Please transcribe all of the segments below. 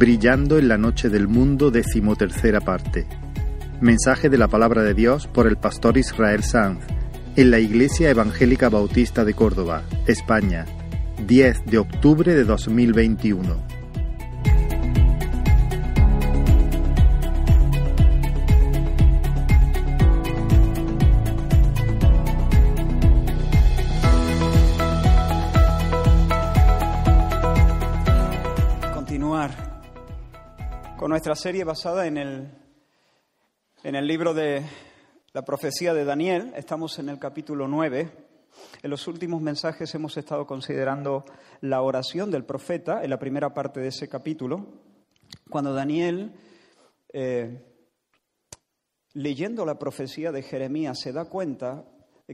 Brillando en la noche del mundo, decimotercera parte. Mensaje de la palabra de Dios por el pastor Israel Sanz en la Iglesia Evangélica Bautista de Córdoba, España, 10 de octubre de 2021. Nuestra serie basada en el, en el libro de la profecía de Daniel. Estamos en el capítulo 9. En los últimos mensajes hemos estado considerando la oración del profeta en la primera parte de ese capítulo, cuando Daniel, eh, leyendo la profecía de Jeremías, se da cuenta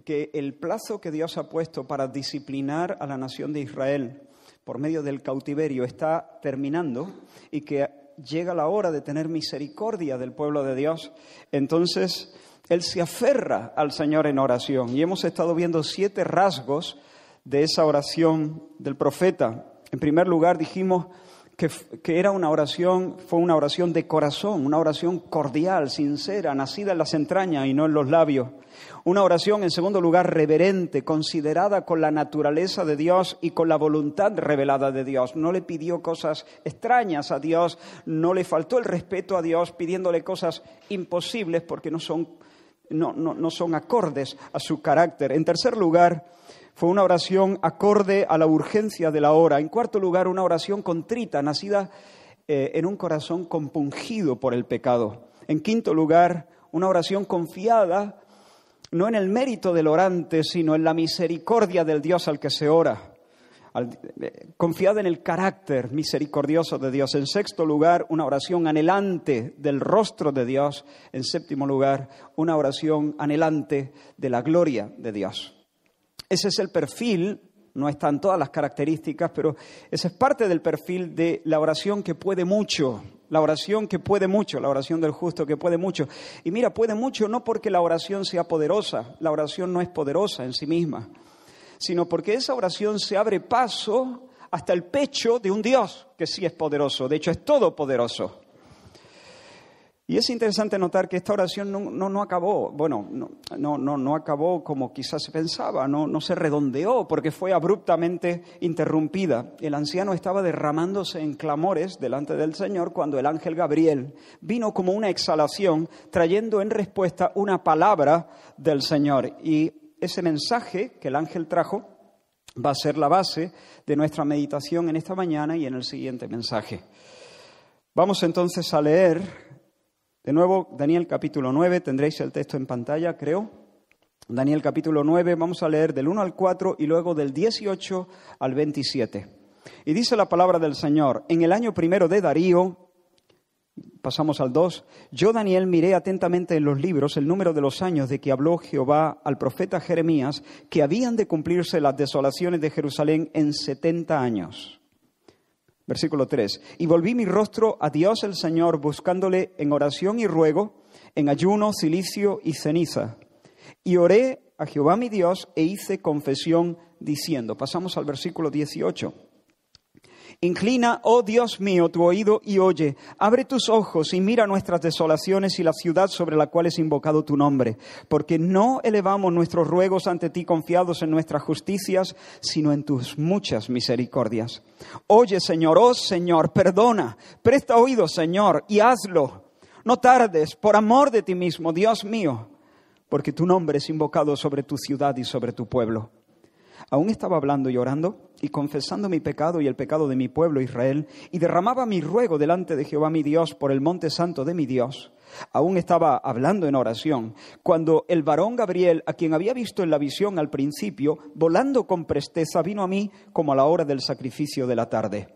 que el plazo que Dios ha puesto para disciplinar a la nación de Israel por medio del cautiverio está terminando y que llega la hora de tener misericordia del pueblo de Dios, entonces él se aferra al Señor en oración. Y hemos estado viendo siete rasgos de esa oración del profeta. En primer lugar, dijimos que, que, era una oración, fue una oración de corazón, una oración cordial, sincera, nacida en las entrañas y no en los labios. Una oración, en segundo lugar, reverente, considerada con la naturaleza de Dios y con la voluntad revelada de Dios. No le pidió cosas extrañas a Dios, no le faltó el respeto a Dios pidiéndole cosas imposibles porque no son, no, no, son acordes a su carácter. En tercer lugar, fue una oración acorde a la urgencia de la hora. En cuarto lugar, una oración contrita, nacida eh, en un corazón compungido por el pecado. En quinto lugar, una oración confiada no en el mérito del orante, sino en la misericordia del Dios al que se ora. Eh, confiada en el carácter misericordioso de Dios. En sexto lugar, una oración anhelante del rostro de Dios. En séptimo lugar, una oración anhelante de la gloria de Dios. Ese es el perfil, no están todas las características, pero ese es parte del perfil de la oración que puede mucho, la oración que puede mucho, la oración del justo que puede mucho. Y mira, puede mucho no porque la oración sea poderosa, la oración no es poderosa en sí misma, sino porque esa oración se abre paso hasta el pecho de un Dios que sí es poderoso, de hecho es todopoderoso. Y es interesante notar que esta oración no, no, acabó, bueno, no, no, no, acabó como quizás se pensaba, no, no se redondeó porque fue abruptamente interrumpida. El anciano estaba derramándose en clamores delante del Señor cuando el ángel Gabriel vino como una exhalación trayendo en respuesta una palabra del Señor. Y ese mensaje que el ángel trajo va a ser la base de nuestra meditación en esta mañana y en el siguiente mensaje. Vamos entonces a leer de nuevo, Daniel capítulo 9, tendréis el texto en pantalla, creo. Daniel capítulo 9, vamos a leer del 1 al 4 y luego del 18 al 27. Y dice la palabra del Señor, en el año primero de Darío, pasamos al 2, yo Daniel miré atentamente en los libros el número de los años de que habló Jehová al profeta Jeremías, que habían de cumplirse las desolaciones de Jerusalén en 70 años. Versículo 3. Y volví mi rostro a Dios el Señor, buscándole en oración y ruego, en ayuno, cilicio y ceniza. Y oré a Jehová mi Dios e hice confesión diciendo. Pasamos al versículo 18. Inclina, oh Dios mío, tu oído y oye. Abre tus ojos y mira nuestras desolaciones y la ciudad sobre la cual es invocado tu nombre. Porque no elevamos nuestros ruegos ante ti confiados en nuestras justicias, sino en tus muchas misericordias. Oye, Señor, oh Señor, perdona. Presta oído, Señor, y hazlo. No tardes, por amor de ti mismo, Dios mío, porque tu nombre es invocado sobre tu ciudad y sobre tu pueblo. Aún estaba hablando y orando y confesando mi pecado y el pecado de mi pueblo Israel, y derramaba mi ruego delante de Jehová mi Dios por el monte santo de mi Dios. Aún estaba hablando en oración, cuando el varón Gabriel, a quien había visto en la visión al principio, volando con presteza, vino a mí como a la hora del sacrificio de la tarde.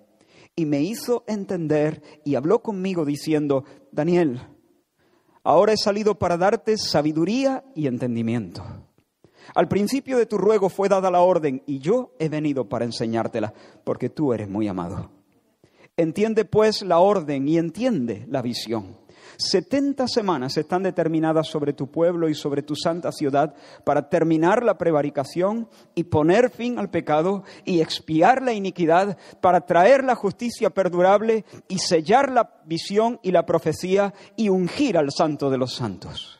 Y me hizo entender y habló conmigo diciendo, Daniel, ahora he salido para darte sabiduría y entendimiento. Al principio de tu ruego fue dada la orden y yo he venido para enseñártela, porque tú eres muy amado. Entiende pues la orden y entiende la visión. Setenta semanas están determinadas sobre tu pueblo y sobre tu santa ciudad para terminar la prevaricación y poner fin al pecado y expiar la iniquidad, para traer la justicia perdurable y sellar la visión y la profecía y ungir al santo de los santos.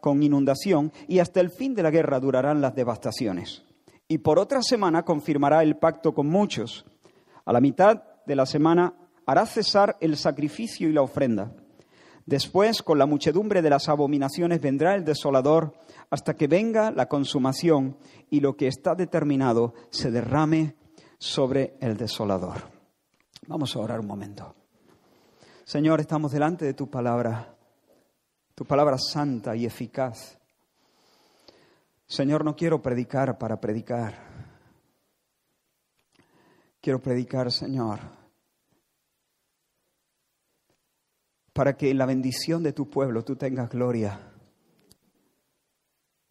con inundación y hasta el fin de la guerra durarán las devastaciones. Y por otra semana confirmará el pacto con muchos. A la mitad de la semana hará cesar el sacrificio y la ofrenda. Después, con la muchedumbre de las abominaciones, vendrá el desolador hasta que venga la consumación y lo que está determinado se derrame sobre el desolador. Vamos a orar un momento. Señor, estamos delante de tu palabra tu palabra santa y eficaz. Señor, no quiero predicar para predicar. Quiero predicar, Señor, para que en la bendición de tu pueblo tú tengas gloria.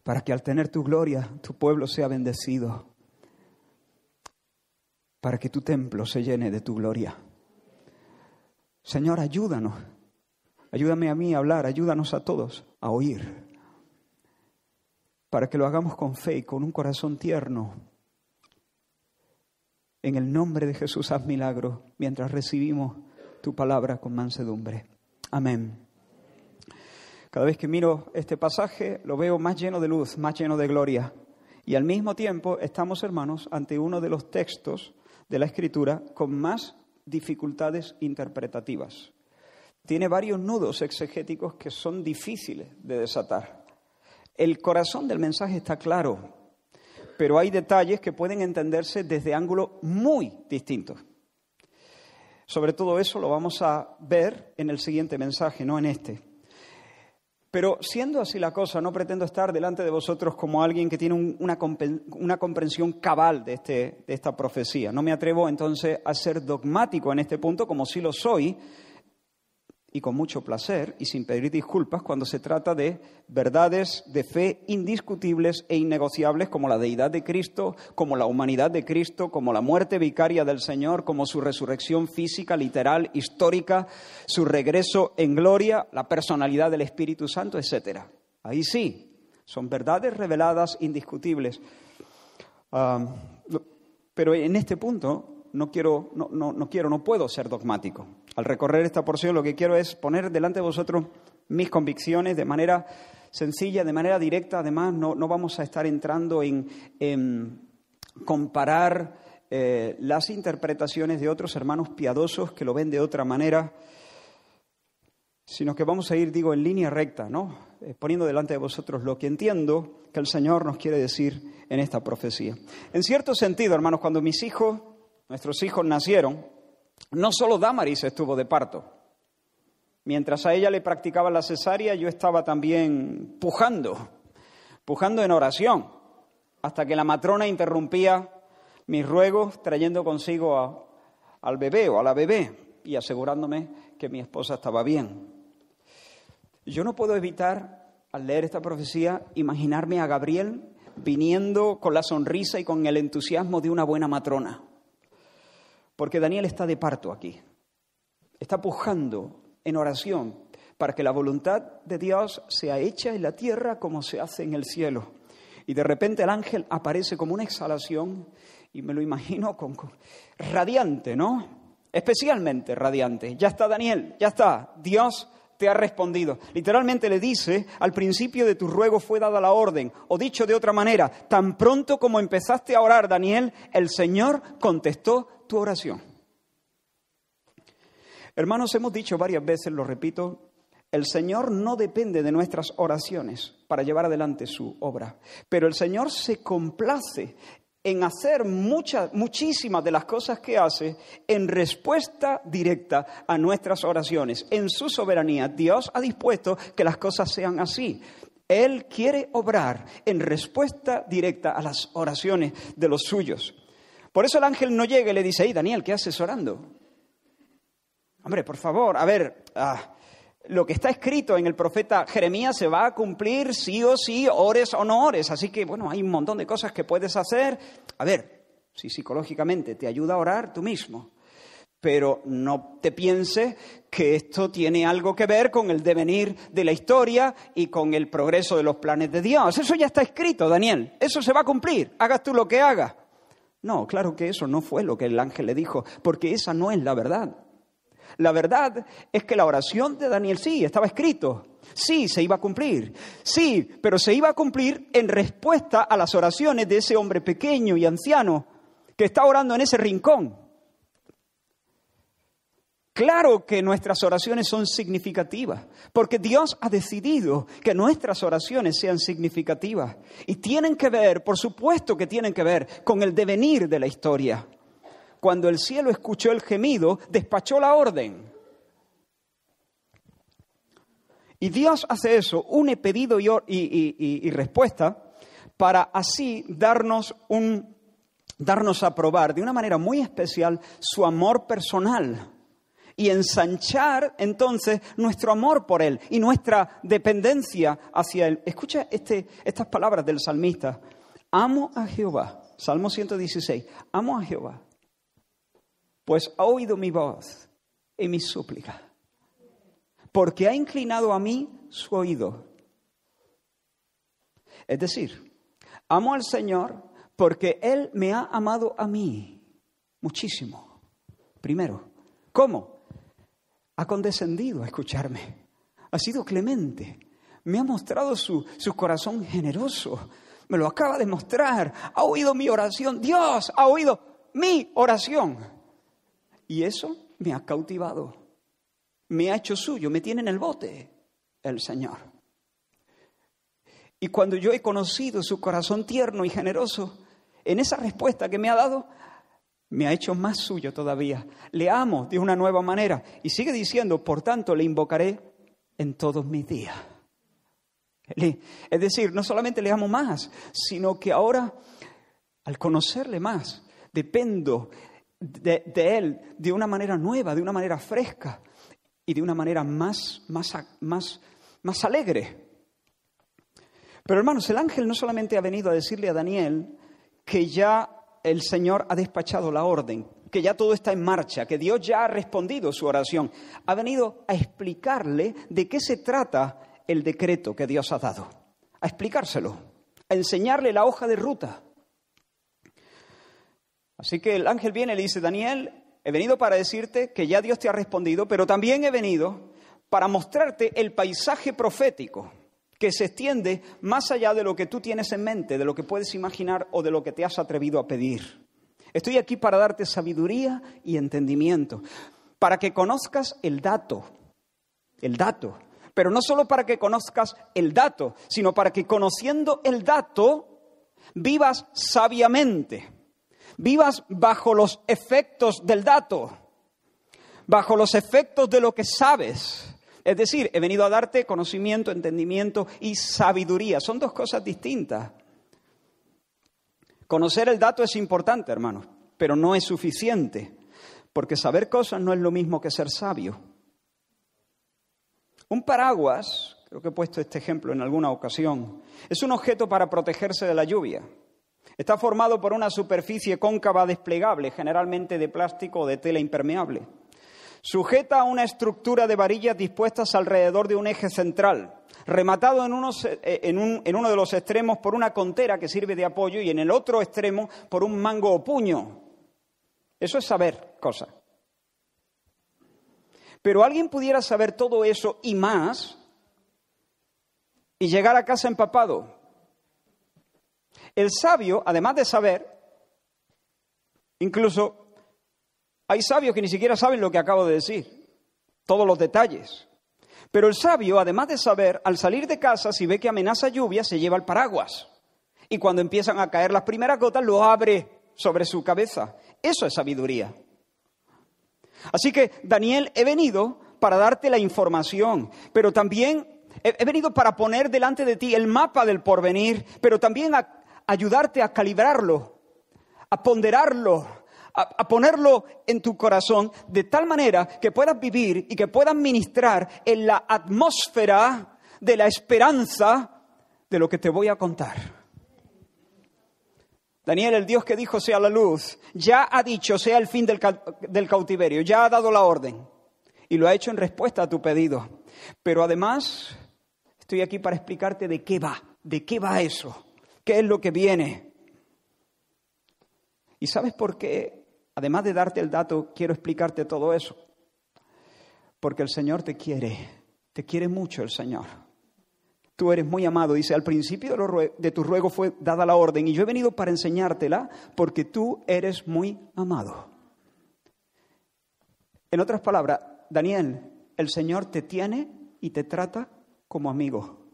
Para que al tener tu gloria tu pueblo sea bendecido. Para que tu templo se llene de tu gloria. Señor, ayúdanos Ayúdame a mí a hablar, ayúdanos a todos a oír, para que lo hagamos con fe y con un corazón tierno. En el nombre de Jesús haz milagro mientras recibimos tu palabra con mansedumbre. Amén. Cada vez que miro este pasaje lo veo más lleno de luz, más lleno de gloria. Y al mismo tiempo estamos, hermanos, ante uno de los textos de la Escritura con más dificultades interpretativas tiene varios nudos exegéticos que son difíciles de desatar. El corazón del mensaje está claro, pero hay detalles que pueden entenderse desde ángulos muy distintos. Sobre todo eso lo vamos a ver en el siguiente mensaje, no en este. Pero siendo así la cosa, no pretendo estar delante de vosotros como alguien que tiene una, comprensión cabal de, este, de esta profecía. No me atrevo entonces a ser dogmático en este punto, como sí lo soy, y con mucho placer y sin pedir disculpas cuando se trata de verdades de fe indiscutibles e innegociables como la deidad de Cristo, como la humanidad de Cristo, como la muerte vicaria del Señor, como su resurrección física, literal, histórica, su regreso en gloria, la personalidad del Espíritu Santo, etc. Ahí sí, son verdades reveladas indiscutibles. Pero en este punto no quiero, no, no quiero, no puedo ser dogmático. Al recorrer esta porción lo que quiero es poner delante de vosotros mis convicciones de manera sencilla, de manera directa. Además, no, vamos a estar entrando en, comparar eh, las interpretaciones de otros hermanos piadosos que lo ven de otra manera, sino que vamos a ir, digo, en línea recta, ¿no? Eh, poniendo delante de vosotros lo que entiendo que el Señor nos quiere decir en esta profecía. En cierto sentido, hermanos, cuando mis hijos, nuestros hijos nacieron, no solo Damaris estuvo de parto. Mientras a ella le practicaba la cesárea, yo estaba también pujando, pujando en oración, hasta que la matrona interrumpía mis ruegos trayendo consigo al bebé o a la bebé y asegurándome que mi esposa estaba bien. Yo no puedo evitar, al leer esta profecía, imaginarme a Gabriel viniendo con la sonrisa y con el entusiasmo de una buena matrona. Porque Daniel está de parto aquí. Está pujando en oración para que la voluntad de Dios sea hecha en la tierra como se hace en el cielo. Y de repente el ángel aparece como una exhalación y me lo imagino con, radiante, ¿no? Especialmente radiante. Ya está Daniel, ya está. Dios te ha respondido. Literalmente le dice, al principio de tu ruego fue dada la orden, o dicho de otra manera, tan pronto como empezaste a orar, Daniel, el Señor contestó tu oración. Hermanos, hemos dicho varias veces, lo repito, el Señor no depende de nuestras oraciones para llevar adelante su obra, pero el Señor se complace en hacer muchas, muchísimas de las cosas que hace en respuesta directa a nuestras oraciones. En su soberanía, Dios ha dispuesto que las cosas sean así. Él quiere obrar en respuesta directa a las oraciones de los suyos. Por eso el ángel no llega y le dice, hey Daniel, ¿qué haces orando? Hombre, por favor, a ver, ah, lo que está escrito en el profeta Jeremías se va a cumplir sí o sí, ores o no ores. Así que, bueno, hay un montón de cosas que puedes hacer. A ver, si psicológicamente te ayuda a orar tú mismo. Pero no te pienses que esto tiene algo que ver con el devenir de la historia y con el progreso de los planes de Dios. Eso ya está escrito, Daniel. Eso se va a cumplir. Hagas tú lo que hagas. No, claro que eso no fue lo que el ángel le dijo, porque esa no es la verdad. La verdad es que la oración de Daniel sí, estaba escrito. Sí, se iba a cumplir. Sí, pero se iba a cumplir en respuesta a las oraciones de ese hombre pequeño y anciano que está orando en ese rincón. Claro que nuestras oraciones son significativas, porque Dios ha decidido que nuestras oraciones sean significativas y tienen que ver, por supuesto que tienen que ver con el devenir de la historia cuando el cielo escuchó el gemido, despachó la orden. Y Dios hace eso, une pedido y, respuesta, para así darnos, un, darnos a probar de una manera muy especial su amor personal y ensanchar entonces nuestro amor por Él y nuestra dependencia hacia Él. Escucha este, estas palabras del salmista. Amo a Jehová. Salmo 116. Amo a Jehová pues ha oído mi voz y mi súplica, porque ha inclinado a mí su oído. Es decir, amo al Señor porque Él me ha amado a mí muchísimo. Primero, ¿cómo? Ha condescendido a escucharme, ha sido clemente, me ha mostrado su, su corazón generoso, me lo acaba de mostrar, ha oído mi oración, Dios ha oído mi oración. Y eso me ha cautivado, me ha hecho suyo, me tiene en el bote el Señor. Y cuando yo he conocido su corazón tierno y generoso, en esa respuesta que me ha dado, me ha hecho más suyo todavía. Le amo de una nueva manera. Y sigue diciendo, por tanto, le invocaré en todos mis días. Es decir, no solamente le amo más, sino que ahora, al conocerle más, dependo de, Él de una manera nueva, de una manera fresca y de una manera más, más, más, más alegre. Pero hermanos, el ángel no solamente ha venido a decirle a Daniel que ya el Señor ha despachado la orden, que ya todo está en marcha, que Dios ya ha respondido su oración. Ha venido a explicarle de qué se trata el decreto que Dios ha dado, a explicárselo, a enseñarle la hoja de ruta. Así que el ángel viene y le dice, Daniel, he venido para decirte que ya Dios te ha respondido, pero también he venido para mostrarte el paisaje profético que se extiende más allá de lo que tú tienes en mente, de lo que puedes imaginar o de lo que te has atrevido a pedir. Estoy aquí para darte sabiduría y entendimiento, para que conozcas el dato, el dato, pero no solo para que conozcas el dato, sino para que conociendo el dato vivas sabiamente vivas bajo los efectos del dato, bajo los efectos de lo que sabes. Es decir, he venido a darte conocimiento, entendimiento y sabiduría. Son dos cosas distintas. Conocer el dato es importante, hermanos, pero no es suficiente, porque saber cosas no es lo mismo que ser sabio. Un paraguas, creo que he puesto este ejemplo en alguna ocasión, es un objeto para protegerse de la lluvia. Está formado por una superficie cóncava desplegable, generalmente de plástico o de tela impermeable. Sujeta a una estructura de varillas dispuestas alrededor de un eje central, rematado en, eh, en, uno de los extremos por una contera que sirve de apoyo y en el otro extremo por un mango o puño. Eso es saber cosas. Pero alguien pudiera saber todo eso y más y llegar a casa empapado, el sabio, además de saber, incluso hay sabios que ni siquiera saben lo que acabo de decir, todos los detalles. Pero el sabio, además de saber, al salir de casa, si ve que amenaza lluvia, se lleva el paraguas. Y cuando empiezan a caer las primeras gotas, lo abre sobre su cabeza. Eso es sabiduría. Así que, Daniel, he venido para darte la información, pero también He, venido para poner delante de ti el mapa del porvenir, pero también ayudarte a calibrarlo, a ponderarlo, a, ponerlo en tu corazón de tal manera que puedas vivir y que puedas ministrar en la atmósfera de la esperanza de lo que te voy a contar. Daniel, el Dios que dijo sea la luz, ya ha dicho sea el fin del, del cautiverio, ya ha dado la orden y lo ha hecho en respuesta a tu pedido. Pero además, estoy aquí para explicarte de qué va, de qué va eso, qué es lo que viene. ¿Y sabes por qué Además de darte el dato, quiero explicarte todo eso. Porque el Señor te quiere, te quiere mucho el Señor. Tú eres muy amado. Dice, al principio de, tu ruego fue dada la orden y yo he venido para enseñártela porque tú eres muy amado. En otras palabras, Daniel, el Señor te tiene y te trata como amigo.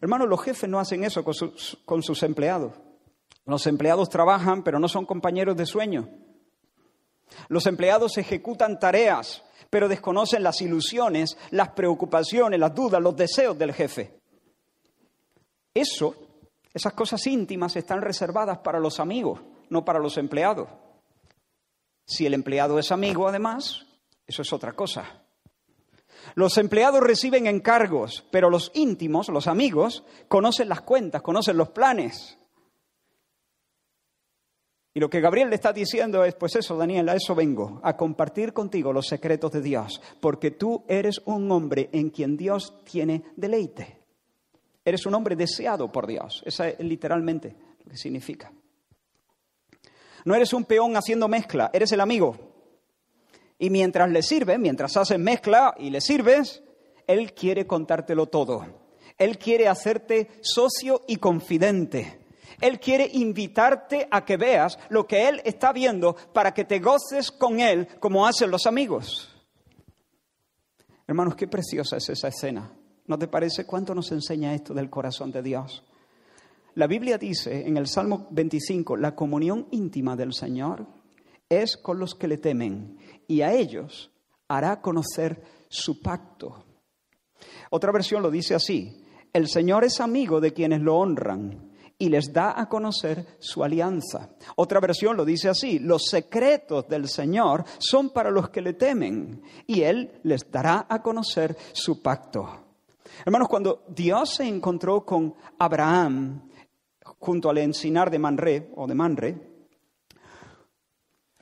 Hermanos, los jefes no hacen eso con sus empleados. Los empleados trabajan, pero no son compañeros de sueño. Los empleados ejecutan tareas, pero desconocen las ilusiones, las preocupaciones, las dudas, los deseos del jefe. Eso, esas cosas íntimas están reservadas para los amigos, no para los empleados. Si el empleado es amigo, además, eso es otra cosa. Los empleados reciben encargos, pero los íntimos, los amigos, conocen las cuentas, conocen los planes. Y lo que Gabriel le está diciendo es, pues eso, Daniel, a eso vengo, a compartir contigo los secretos de Dios, porque tú eres un hombre en quien Dios tiene deleite. Eres un hombre deseado por Dios. Esa es literalmente lo que significa. No eres un peón haciendo mezcla, eres el amigo. Y mientras le sirves, mientras haces mezcla y le sirves, Él quiere contártelo todo. Él quiere hacerte socio y confidente. Él quiere invitarte a que veas lo que Él está viendo para que te goces con Él como hacen los amigos. Hermanos, qué preciosa es esa escena. ¿No te parece cuánto nos enseña esto del corazón de Dios? La Biblia dice en el Salmo 25, la comunión íntima del Señor es con los que le temen y a ellos hará conocer su pacto. Otra versión lo dice así, el Señor es amigo de quienes lo honran y les da a conocer su alianza. Otra versión lo dice así, los secretos del Señor son para los que le temen y Él les dará a conocer su pacto. Hermanos, cuando Dios se encontró con Abraham junto al encinar de Manre o de Manre,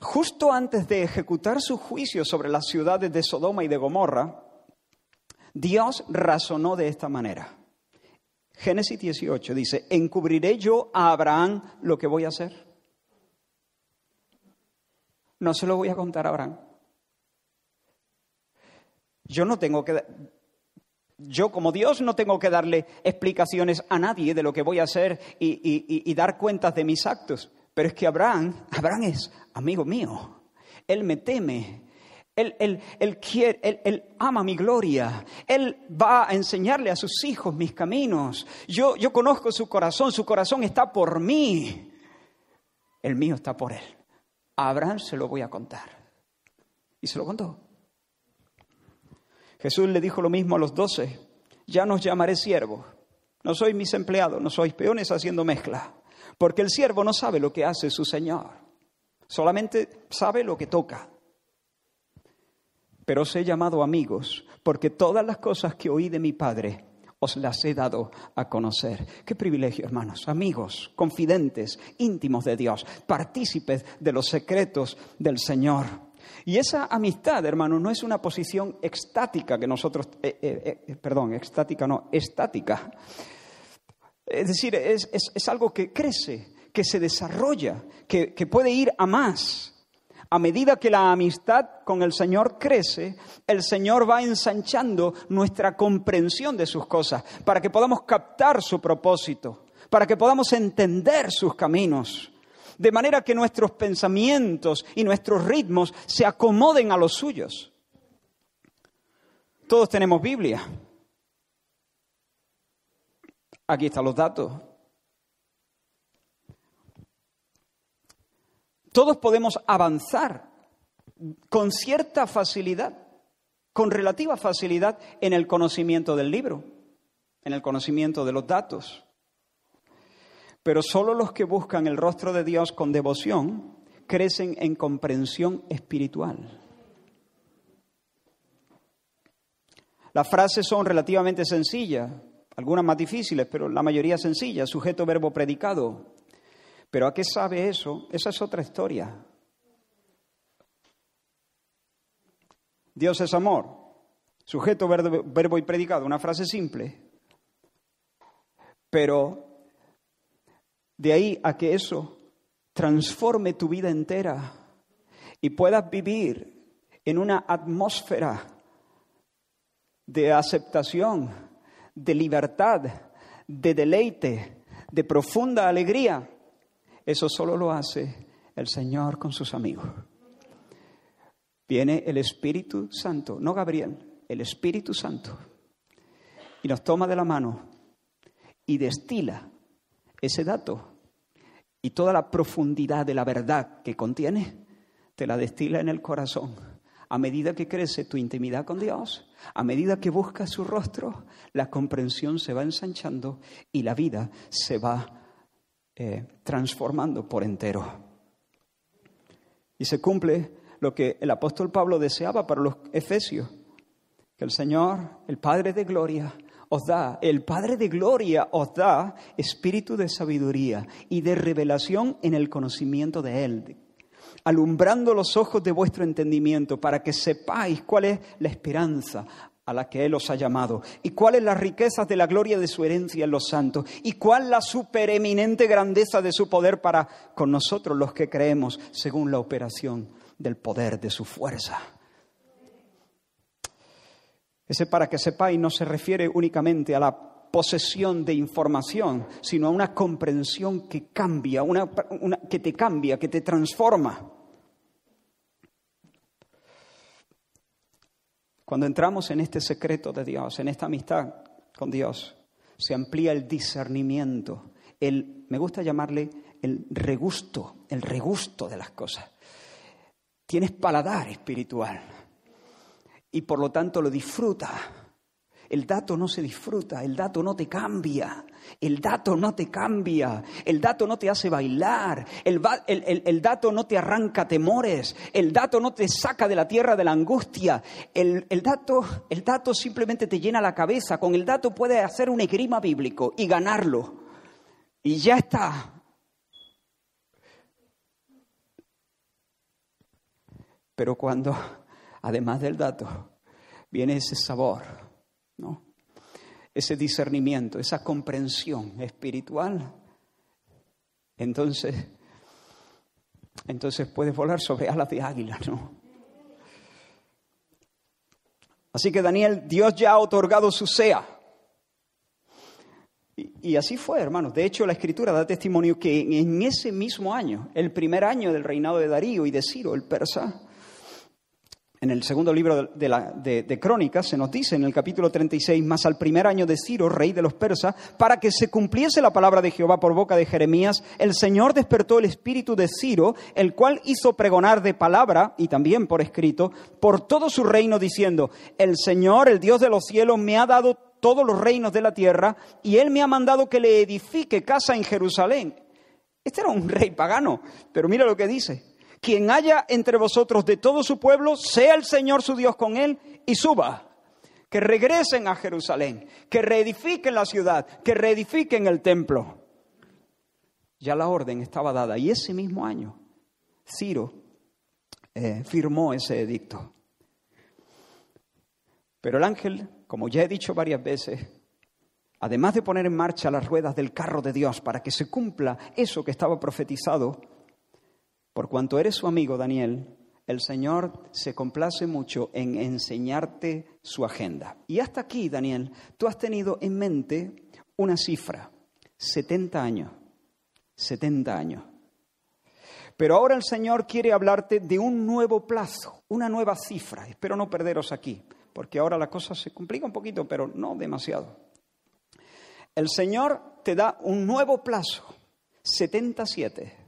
justo antes de ejecutar su juicio sobre las ciudades de Sodoma y de Gomorra, Dios razonó de esta manera. Génesis 18 dice, ¿encubriré yo a Abraham lo que voy a hacer? No se lo voy a contar a Abraham. Yo no tengo que, yo como Dios no tengo que darle explicaciones a nadie de lo que voy a hacer y, dar cuentas de mis actos. Pero es que Abraham, Abraham es amigo mío. Él me teme, él, quiere, él, ama mi gloria. Él va a enseñarle a sus hijos mis caminos. Yo, yo conozco su corazón, su corazón está por mí. El mío está por él. A Abraham se lo voy a contar. Y se lo contó. Jesús le dijo lo mismo a los doce. Ya nos llamaré siervos. No sois mis empleados, no sois peones haciendo mezcla. Porque el siervo no sabe lo que hace su Señor. Solamente sabe lo que toca pero os he llamado amigos, porque todas las cosas que oí de mi Padre os las he dado a conocer. Qué privilegio, hermanos, amigos, confidentes, íntimos de Dios, partícipes de los secretos del Señor. Y esa amistad, hermanos, no es una posición extática que nosotros, eh, eh, eh, perdón, extática no, estática. Es decir, es, algo que crece, que se desarrolla, que, que puede ir a más a medida que la amistad con el Señor crece, el Señor va ensanchando nuestra comprensión de sus cosas, para que podamos captar su propósito, para que podamos entender sus caminos, de manera que nuestros pensamientos y nuestros ritmos se acomoden a los suyos. Todos tenemos Biblia. Aquí están los datos. Todos podemos avanzar con cierta facilidad con relativa facilidad en el conocimiento del libro, en el conocimiento de los datos. Pero solo los que buscan el rostro de Dios con devoción crecen en comprensión espiritual. Las frases son relativamente sencillas, algunas más difíciles, pero la mayoría sencillas, sujeto, verbo, predicado. Pero ¿a qué sabe eso? Esa es otra historia. Dios es amor. Sujeto, verbo, y predicado, una frase simple. Pero de ahí a que eso transforme tu vida entera y puedas vivir en una atmósfera de aceptación, de libertad, de deleite, de profunda alegría, eso solo lo hace el Señor con sus amigos. Viene el Espíritu Santo, no Gabriel, el Espíritu Santo, y nos toma de la mano y destila ese dato y toda la profundidad de la verdad que contiene, te la destila en el corazón. A medida que crece tu intimidad con Dios, a medida que buscas su rostro, la comprensión se va ensanchando y la vida se va eh, transformando por entero. Y se cumple lo que el apóstol Pablo deseaba para los efesios, que el Señor, el Padre de Gloria, os da, el Padre de Gloria os da espíritu de sabiduría y de revelación en el conocimiento de Él, alumbrando los ojos de vuestro entendimiento para que sepáis cuál es la esperanza a la que Él os ha llamado, y cuáles las riquezas de la gloria de su herencia en los santos, y cuál la supereminente grandeza de su poder para con nosotros los que creemos, según la operación del poder de su fuerza. Ese para que sepáis no se refiere únicamente a la posesión de información, sino a una comprensión que cambia, una, que te cambia, que te transforma. Cuando entramos en este secreto de Dios, en esta amistad con Dios, se amplía el discernimiento, el, me gusta llamarle el regusto, el regusto de las cosas. Tienes paladar espiritual y por lo tanto lo disfruta. El dato no se disfruta, el dato no te cambia, el dato no te cambia, el dato no te hace bailar, el, dato no te arranca temores, el dato no te saca de la tierra de la angustia, el, dato, el dato simplemente te llena la cabeza, con el dato puedes hacer un esgrima bíblico y ganarlo. Y ya está, Pero cuando, además del dato, viene ese sabor, ¿no? ese discernimiento, esa comprensión espiritual, entonces, entonces puedes volar sobre alas de águila, ¿no? Así que Daniel, Dios ya ha otorgado su sea. Y, y, así fue, hermanos. De hecho, la escritura da testimonio que en ese mismo año, el primer año del reinado de Darío y de Ciro, el persa, en el segundo libro de, Crónicas se nos dice en el capítulo 36, más al primer año de Ciro, rey de los persas, para que se cumpliese la palabra de Jehová por boca de Jeremías, el Señor despertó el espíritu de Ciro, el cual hizo pregonar de palabra y también por escrito por todo su reino diciendo, el Señor, el Dios de los cielos, me ha dado todos los reinos de la tierra y él me ha mandado que le edifique casa en Jerusalén. Este era un rey pagano, pero mira lo que dice quien haya entre vosotros de todo su pueblo, sea el Señor su Dios con él y suba. Que regresen a Jerusalén, que reedifiquen la ciudad, que reedifiquen el templo. Ya la orden estaba dada y ese mismo año Ciro eh, firmó ese edicto. Pero el ángel, como ya he dicho varias veces, además de poner en marcha las ruedas del carro de Dios para que se cumpla eso que estaba profetizado, por cuanto eres su amigo, Daniel, el Señor se complace mucho en enseñarte su agenda. Y hasta aquí, Daniel, tú has tenido en mente una cifra, 70 años, 70 años. Pero ahora el Señor quiere hablarte de un nuevo plazo, una nueva cifra. Espero no perderos aquí, porque ahora la cosa se complica un poquito, pero no demasiado. El Señor te da un nuevo plazo, 77.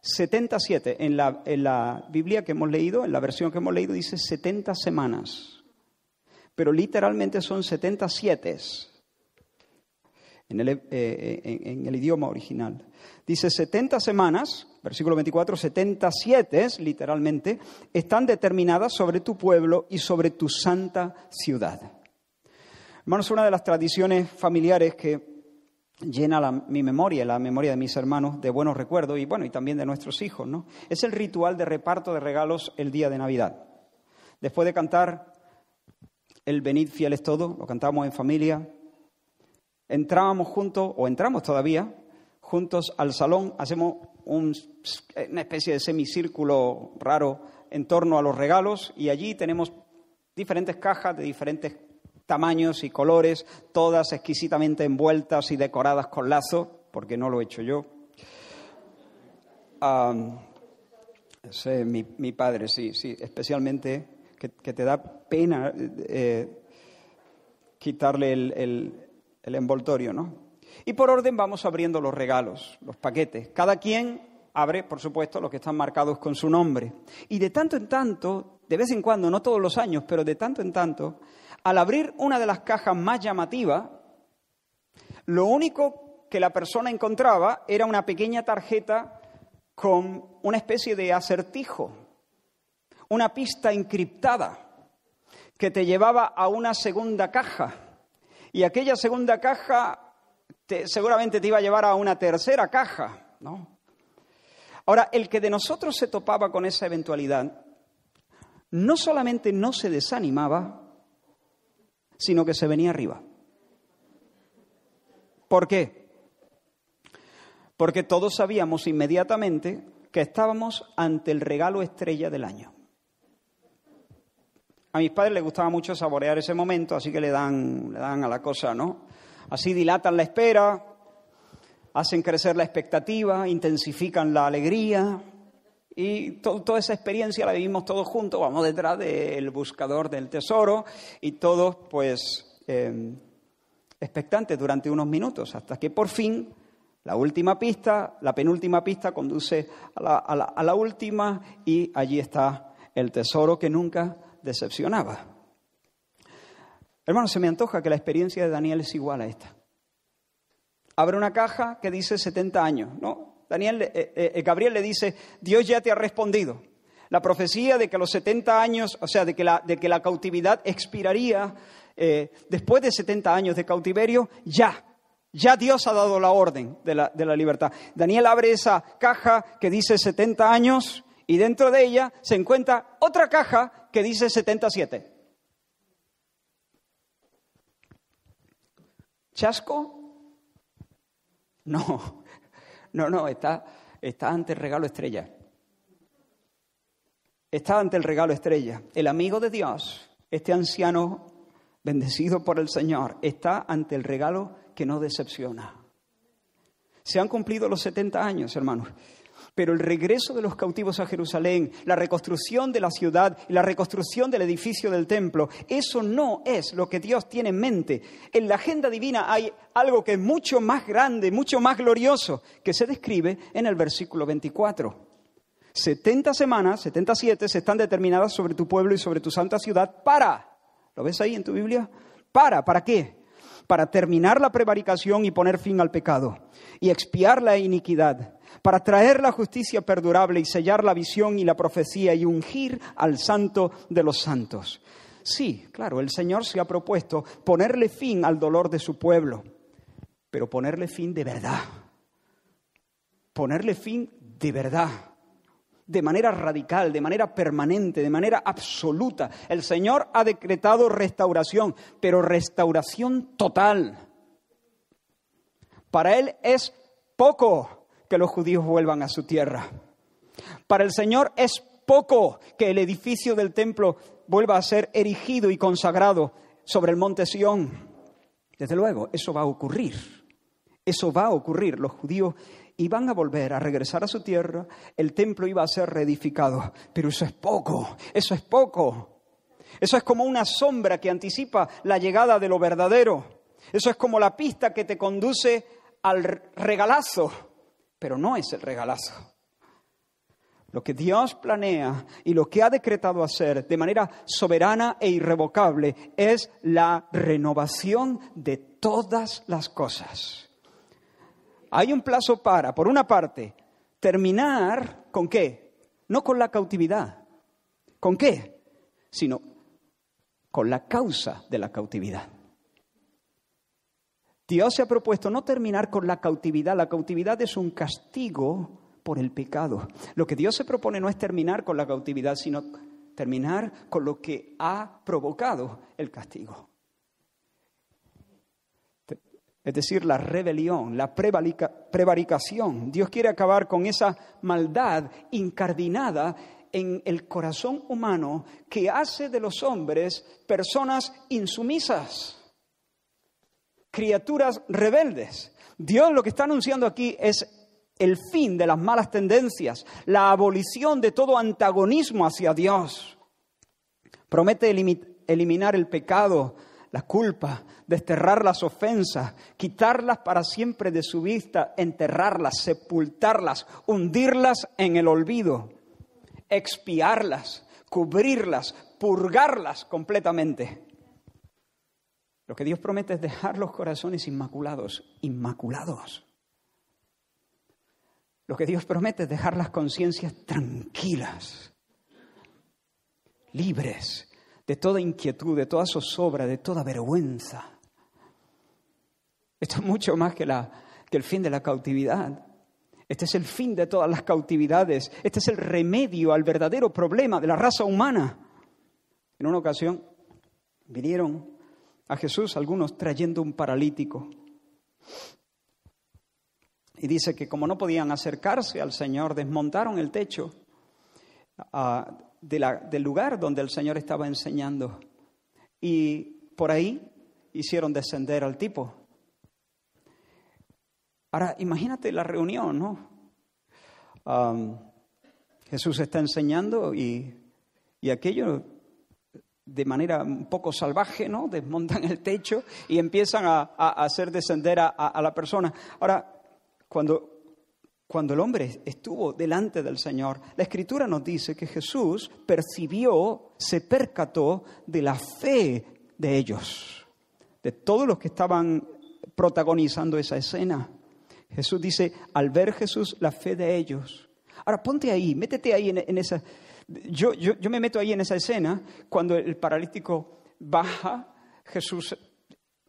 77. En la, en la Biblia que hemos leído, en la versión que hemos leído, dice 70 semanas. pero literalmente son 77 en el, eh, eh, en el idioma original. Dice 70 semanas, versículo 24, 77 literalmente, están determinadas sobre tu pueblo y sobre tu santa ciudad. Hermanos, una de las tradiciones familiares que llena mi memoria, la memoria de mis hermanos, de buenos recuerdos y bueno, y también de nuestros hijos, ¿no? Es el ritual de reparto de regalos el día de Navidad. Después de cantar el Venid fieles todo, lo cantamos en familia, entrábamos juntos, o entramos todavía, juntos al salón, hacemos una especie de semicírculo raro en torno a los regalos y allí tenemos diferentes cajas de diferentes tamaños y colores, todas exquisitamente envueltas y decoradas con lazo, porque no lo he hecho yo. mi, padre, sí, sí, especialmente que, te da pena eh, quitarle el, el envoltorio, ¿no? Y por orden vamos abriendo los regalos, los paquetes. Cada quien abre, por supuesto, los que están marcados con su nombre. Y de tanto en tanto, de vez en cuando, no todos los años, pero de tanto en tanto, al abrir una de las cajas más llamativas, lo único que la persona encontraba era una pequeña tarjeta con una especie de acertijo, una pista encriptada que te llevaba a una segunda caja. Y aquella segunda caja seguramente te iba a llevar a una tercera caja, ¿no? Ahora, el que de nosotros se topaba con esa eventualidad, no solamente no se desanimaba, sino que se venía arriba. ¿Por qué? Porque todos sabíamos inmediatamente que estábamos ante el regalo estrella del año. A mis padres les gustaba mucho saborear ese momento, así que le dan, le dan a la cosa, ¿no? Así dilatan la espera, hacen crecer la expectativa, intensifican la alegría, y toda esa experiencia la vivimos todos juntos, vamos detrás del buscador del tesoro y todos pues eh, expectantes durante unos minutos, hasta que por fin la última pista, la penúltima pista conduce a la, a la última y allí está el tesoro que nunca decepcionaba. Hermano, se me antoja que la experiencia de Daniel es igual a esta. Abre una caja que dice 70 años, ¿no? Daniel, eh, eh, eh, Gabriel le dice, Dios ya te ha respondido. La profecía de que los 70 años, o sea, de que la, de que la cautividad expiraría después de 70 años de cautiverio, ya, ya Dios ha dado la orden de la, de la libertad. Daniel abre esa caja que dice 70 años y dentro de ella se encuentra otra caja que dice 77. ¿Chasco? No, no, no, está, está ante el regalo estrella. Está ante el regalo estrella. El amigo de Dios, este anciano bendecido por el Señor, está ante el regalo que no decepciona. Se han cumplido los 70 años, hermanos. Pero el regreso de los cautivos a Jerusalén, la reconstrucción de la ciudad y la reconstrucción del edificio del templo, eso no es lo que Dios tiene en mente. En la agenda divina hay algo que es mucho más grande, mucho más glorioso, que se describe en el versículo 24. 70 semanas, 77, se están determinadas sobre tu pueblo y sobre tu santa ciudad para, ¿lo ves ahí en tu Biblia? Para, ¿para qué? Para terminar la prevaricación y poner fin al pecado y expiar la iniquidad para traer la justicia perdurable y sellar la visión y la profecía y ungir al santo de los santos. Sí, claro, el Señor se ha propuesto ponerle fin al dolor de su pueblo, pero ponerle fin de verdad. Ponerle fin de verdad, de manera radical, de manera permanente, de manera absoluta. El Señor ha decretado restauración, pero restauración total. Para Él es poco que los judíos vuelvan a su tierra. Para el Señor es poco que el edificio del templo vuelva a ser erigido y consagrado sobre el monte Sión. Desde luego, eso va a ocurrir. Eso va a ocurrir. Los judíos iban a volver a regresar a su tierra, el templo iba a ser reedificado. Pero eso es poco, eso es poco. Eso es como una sombra que anticipa la llegada de lo verdadero. Eso es como la pista que te conduce al regalazo pero no es el regalazo. lo que Dios planea y lo que ha decretado hacer de manera soberana e irrevocable es la renovación de todas las cosas. Hay un plazo para, por una parte, terminar con qué? No con la cautividad. ¿Con qué? Sino con la causa de la cautividad. Dios se ha propuesto no terminar con la cautividad. La cautividad es un castigo por el pecado. Lo que Dios se propone no es terminar con la cautividad, sino terminar con lo que ha provocado el castigo. Es decir, la rebelión, la prevaricación. Dios quiere acabar con esa maldad incardinada en el corazón humano que hace de los hombres personas insumisas, criaturas rebeldes. Dios lo que está anunciando aquí es el fin de las malas tendencias, la abolición de todo antagonismo hacia Dios. Promete eliminar el pecado, la culpa, desterrar las ofensas, quitarlas para siempre de su vista, enterrarlas, sepultarlas, hundirlas en el olvido, expiarlas, cubrirlas, purgarlas completamente. Lo que Dios promete es dejar los corazones inmaculados, inmaculados. Lo que Dios promete es dejar las conciencias tranquilas, libres de toda inquietud, de toda zozobra, de toda vergüenza. Esto es mucho más que, que el fin de la cautividad. Este es el fin de todas las cautividades. Este es el remedio al verdadero problema de la raza humana. En una ocasión vinieron a Jesús algunos trayendo un paralítico. Y dice que como no podían acercarse al Señor, desmontaron el techo ah, del lugar donde el Señor estaba enseñando. Y por ahí hicieron descender al tipo. Ahora, imagínate la reunión, ¿no? Jesús está enseñando y, aquello de manera un poco salvaje, ¿no? Desmontan el techo y empiezan a, hacer descender a la persona. Ahora, cuando, cuando el hombre estuvo delante del Señor, la Escritura nos dice que Jesús percibió, se percató de la fe de ellos, de todos los que estaban protagonizando esa escena. Jesús dice, al ver Jesús la fe de ellos. Ahora ponte ahí, métete ahí en, esa... Yo, me meto ahí en esa escena cuando el paralítico baja, Jesús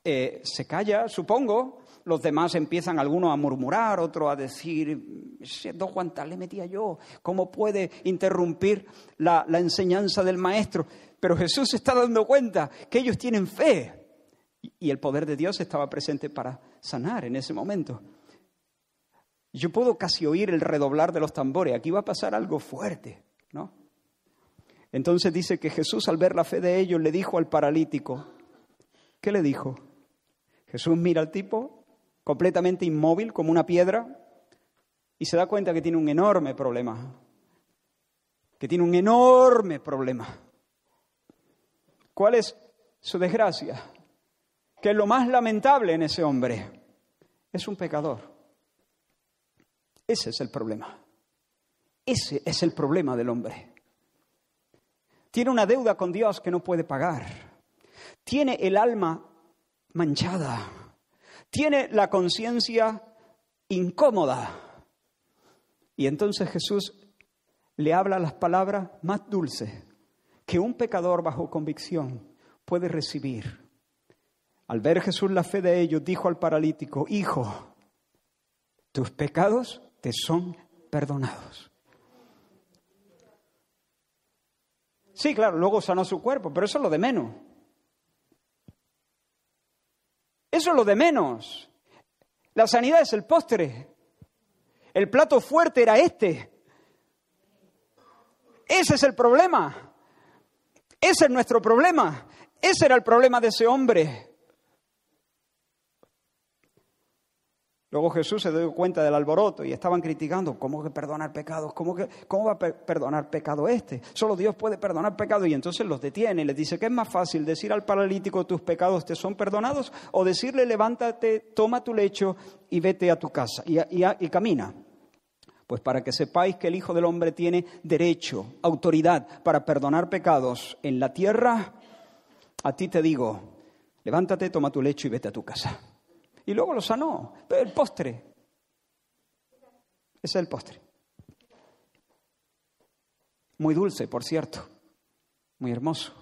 eh, se calla, supongo, los demás empiezan algunos a murmurar, otros a decir, dos guantas le metía yo, ¿cómo puede interrumpir la, enseñanza del maestro? Pero Jesús se está dando cuenta que ellos tienen fe y el poder de Dios estaba presente para sanar en ese momento. Yo puedo casi oír el redoblar de los tambores, aquí va a pasar algo fuerte, ¿no? Entonces dice que Jesús al ver la fe de ellos le dijo al paralítico, ¿qué le dijo? Jesús mira al tipo completamente inmóvil como una piedra y se da cuenta que tiene un enorme problema, que tiene un enorme problema. ¿Cuál es su desgracia? Que es lo más lamentable en ese hombre. Es un pecador. Ese es el problema. Ese es el problema del hombre. Tiene una deuda con Dios que no puede pagar. Tiene el alma manchada tiene la conciencia incómoda. Y entonces Jesús le habla las palabras más dulces que un pecador bajo convicción puede recibir. Al ver Jesús la fe de ellos, dijo al paralítico, Hijo, tus pecados te son perdonados. Sí, claro, luego sanó su cuerpo, pero eso es lo de menos. Eso es lo de menos. La sanidad es el postre. El plato fuerte era este. Ese es el problema. Ese es nuestro problema. Ese era el problema de ese hombre. Luego Jesús se dio cuenta del alboroto y estaban criticando, ¿cómo que perdonar pecados? ¿Cómo, que, ¿Cómo va a perdonar pecado este? Solo Dios puede perdonar pecado y entonces los detiene y les dice, ¿qué es más fácil decir al paralítico tus pecados te son perdonados o decirle levántate, toma tu lecho y vete a tu casa y, y camina? Pues para que sepáis que el Hijo del Hombre tiene derecho, autoridad para perdonar pecados en la tierra, a ti te digo, levántate, toma tu lecho y vete a tu casa. Y luego lo sanó. El postre. Ese es el postre. Muy dulce, por cierto. Muy hermoso.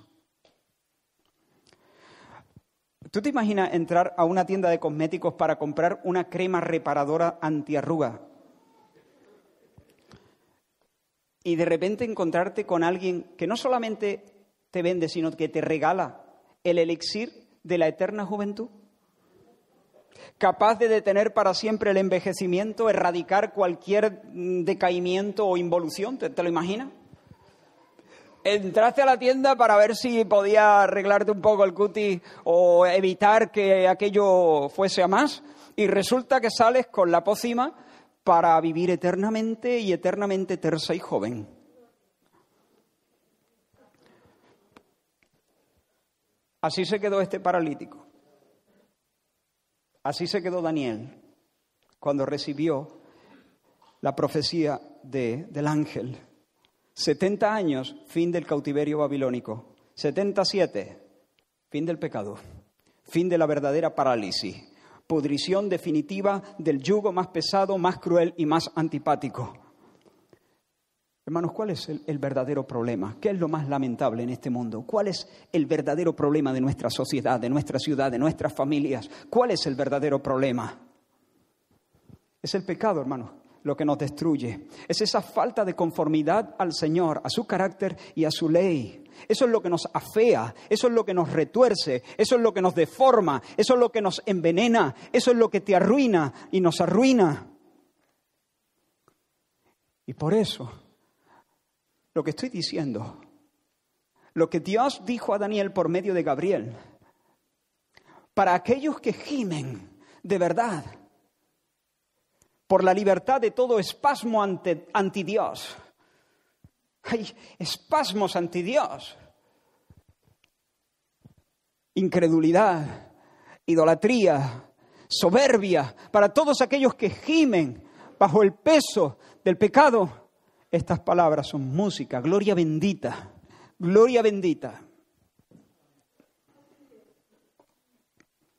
¿Tú te imaginas entrar a una tienda de cosméticos para comprar una crema reparadora antiarruga? Y de repente encontrarte con alguien que no solamente te vende, sino que te regala el elixir de la eterna juventud. Capaz de detener para siempre el envejecimiento, erradicar cualquier decaimiento o involución, ¿te, te lo imaginas? entraste a la tienda para ver si podía arreglarte un poco el cutis o evitar que aquello fuese a más y resulta que sales con la pócima para vivir eternamente y eternamente tersa y joven. Así se quedó este paralítico. Así se quedó Daniel cuando recibió la profecía del ángel 70 años, fin del cautiverio babilónico. 77, fin del pecado. Fin de la verdadera parálisis. Pudrición definitiva del yugo más pesado, más cruel y más antipático. Hermanos, ¿cuál es el, verdadero problema? ¿Qué es lo más lamentable en este mundo? ¿Cuál es el verdadero problema de nuestra sociedad, de nuestra ciudad, de nuestras familias? ¿Cuál es el verdadero problema? Es el pecado, hermanos lo que nos destruye. Es esa falta de conformidad al Señor, a su carácter y a su ley. Eso es lo que nos afea, eso es lo que nos retuerce, eso es lo que nos deforma, eso es lo que nos envenena, eso es lo que te arruina y nos arruina. Y por eso, lo que estoy diciendo, lo que Dios dijo a Daniel por medio de Gabriel, para aquellos que gimen de verdad, por la libertad de todo espasmo ante, anti Dios. Hay espasmos anti Dios. Incredulidad, idolatría, soberbia, para todos aquellos que gimen bajo el peso del pecado. Estas palabras son música, gloria bendita, gloria bendita.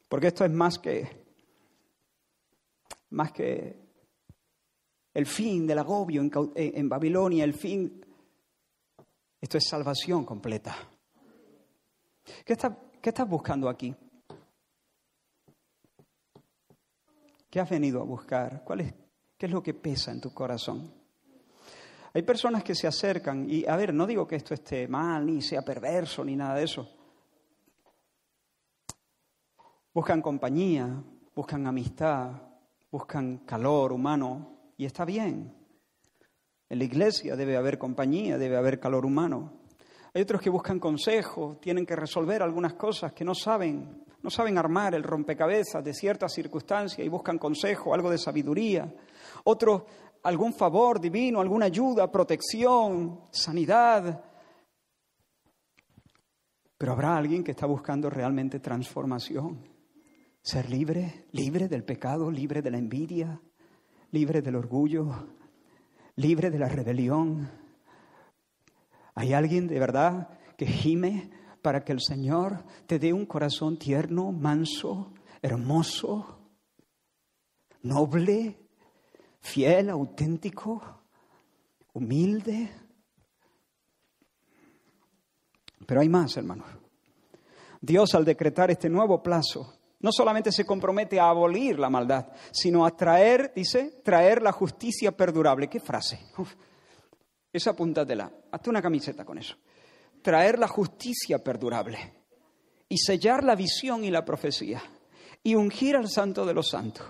Porque esto es más que más que el fin del agobio en, Babilonia, el fin... Esto es salvación completa. ¿Qué, ¿Qué estás buscando aquí? ¿Qué has venido a buscar? ¿Cuál es, ¿Qué es lo que pesa en tu corazón? Hay personas que se acercan y, a ver, no digo que esto esté mal, ni sea perverso, ni nada de eso. Buscan compañía, buscan amistad, buscan calor humano, y está bien. En la iglesia debe haber compañía, debe haber calor humano. Hay otros que buscan consejo, tienen que resolver algunas cosas que no saben, no saben armar el rompecabezas de ciertas circunstancias y buscan consejo, algo de sabiduría. Otros algún favor divino, alguna ayuda, protección, sanidad. Pero habrá alguien que está buscando realmente transformación. Ser libre, libre del pecado, libre de la envidia, libre del orgullo, libre de la rebelión. ¿Hay alguien de verdad que gime para que el Señor te dé un corazón tierno, manso, hermoso, noble, fiel, auténtico, humilde? Pero hay más, hermanos. Dios al decretar este nuevo plazo no solamente se compromete a abolir la maldad, sino a traer, dice, traer la justicia perdurable. ¿Qué frase? Uf, esa apúntatela. Hazte una camiseta con eso. Traer la justicia perdurable y sellar la visión y la profecía y ungir al santo de los santos.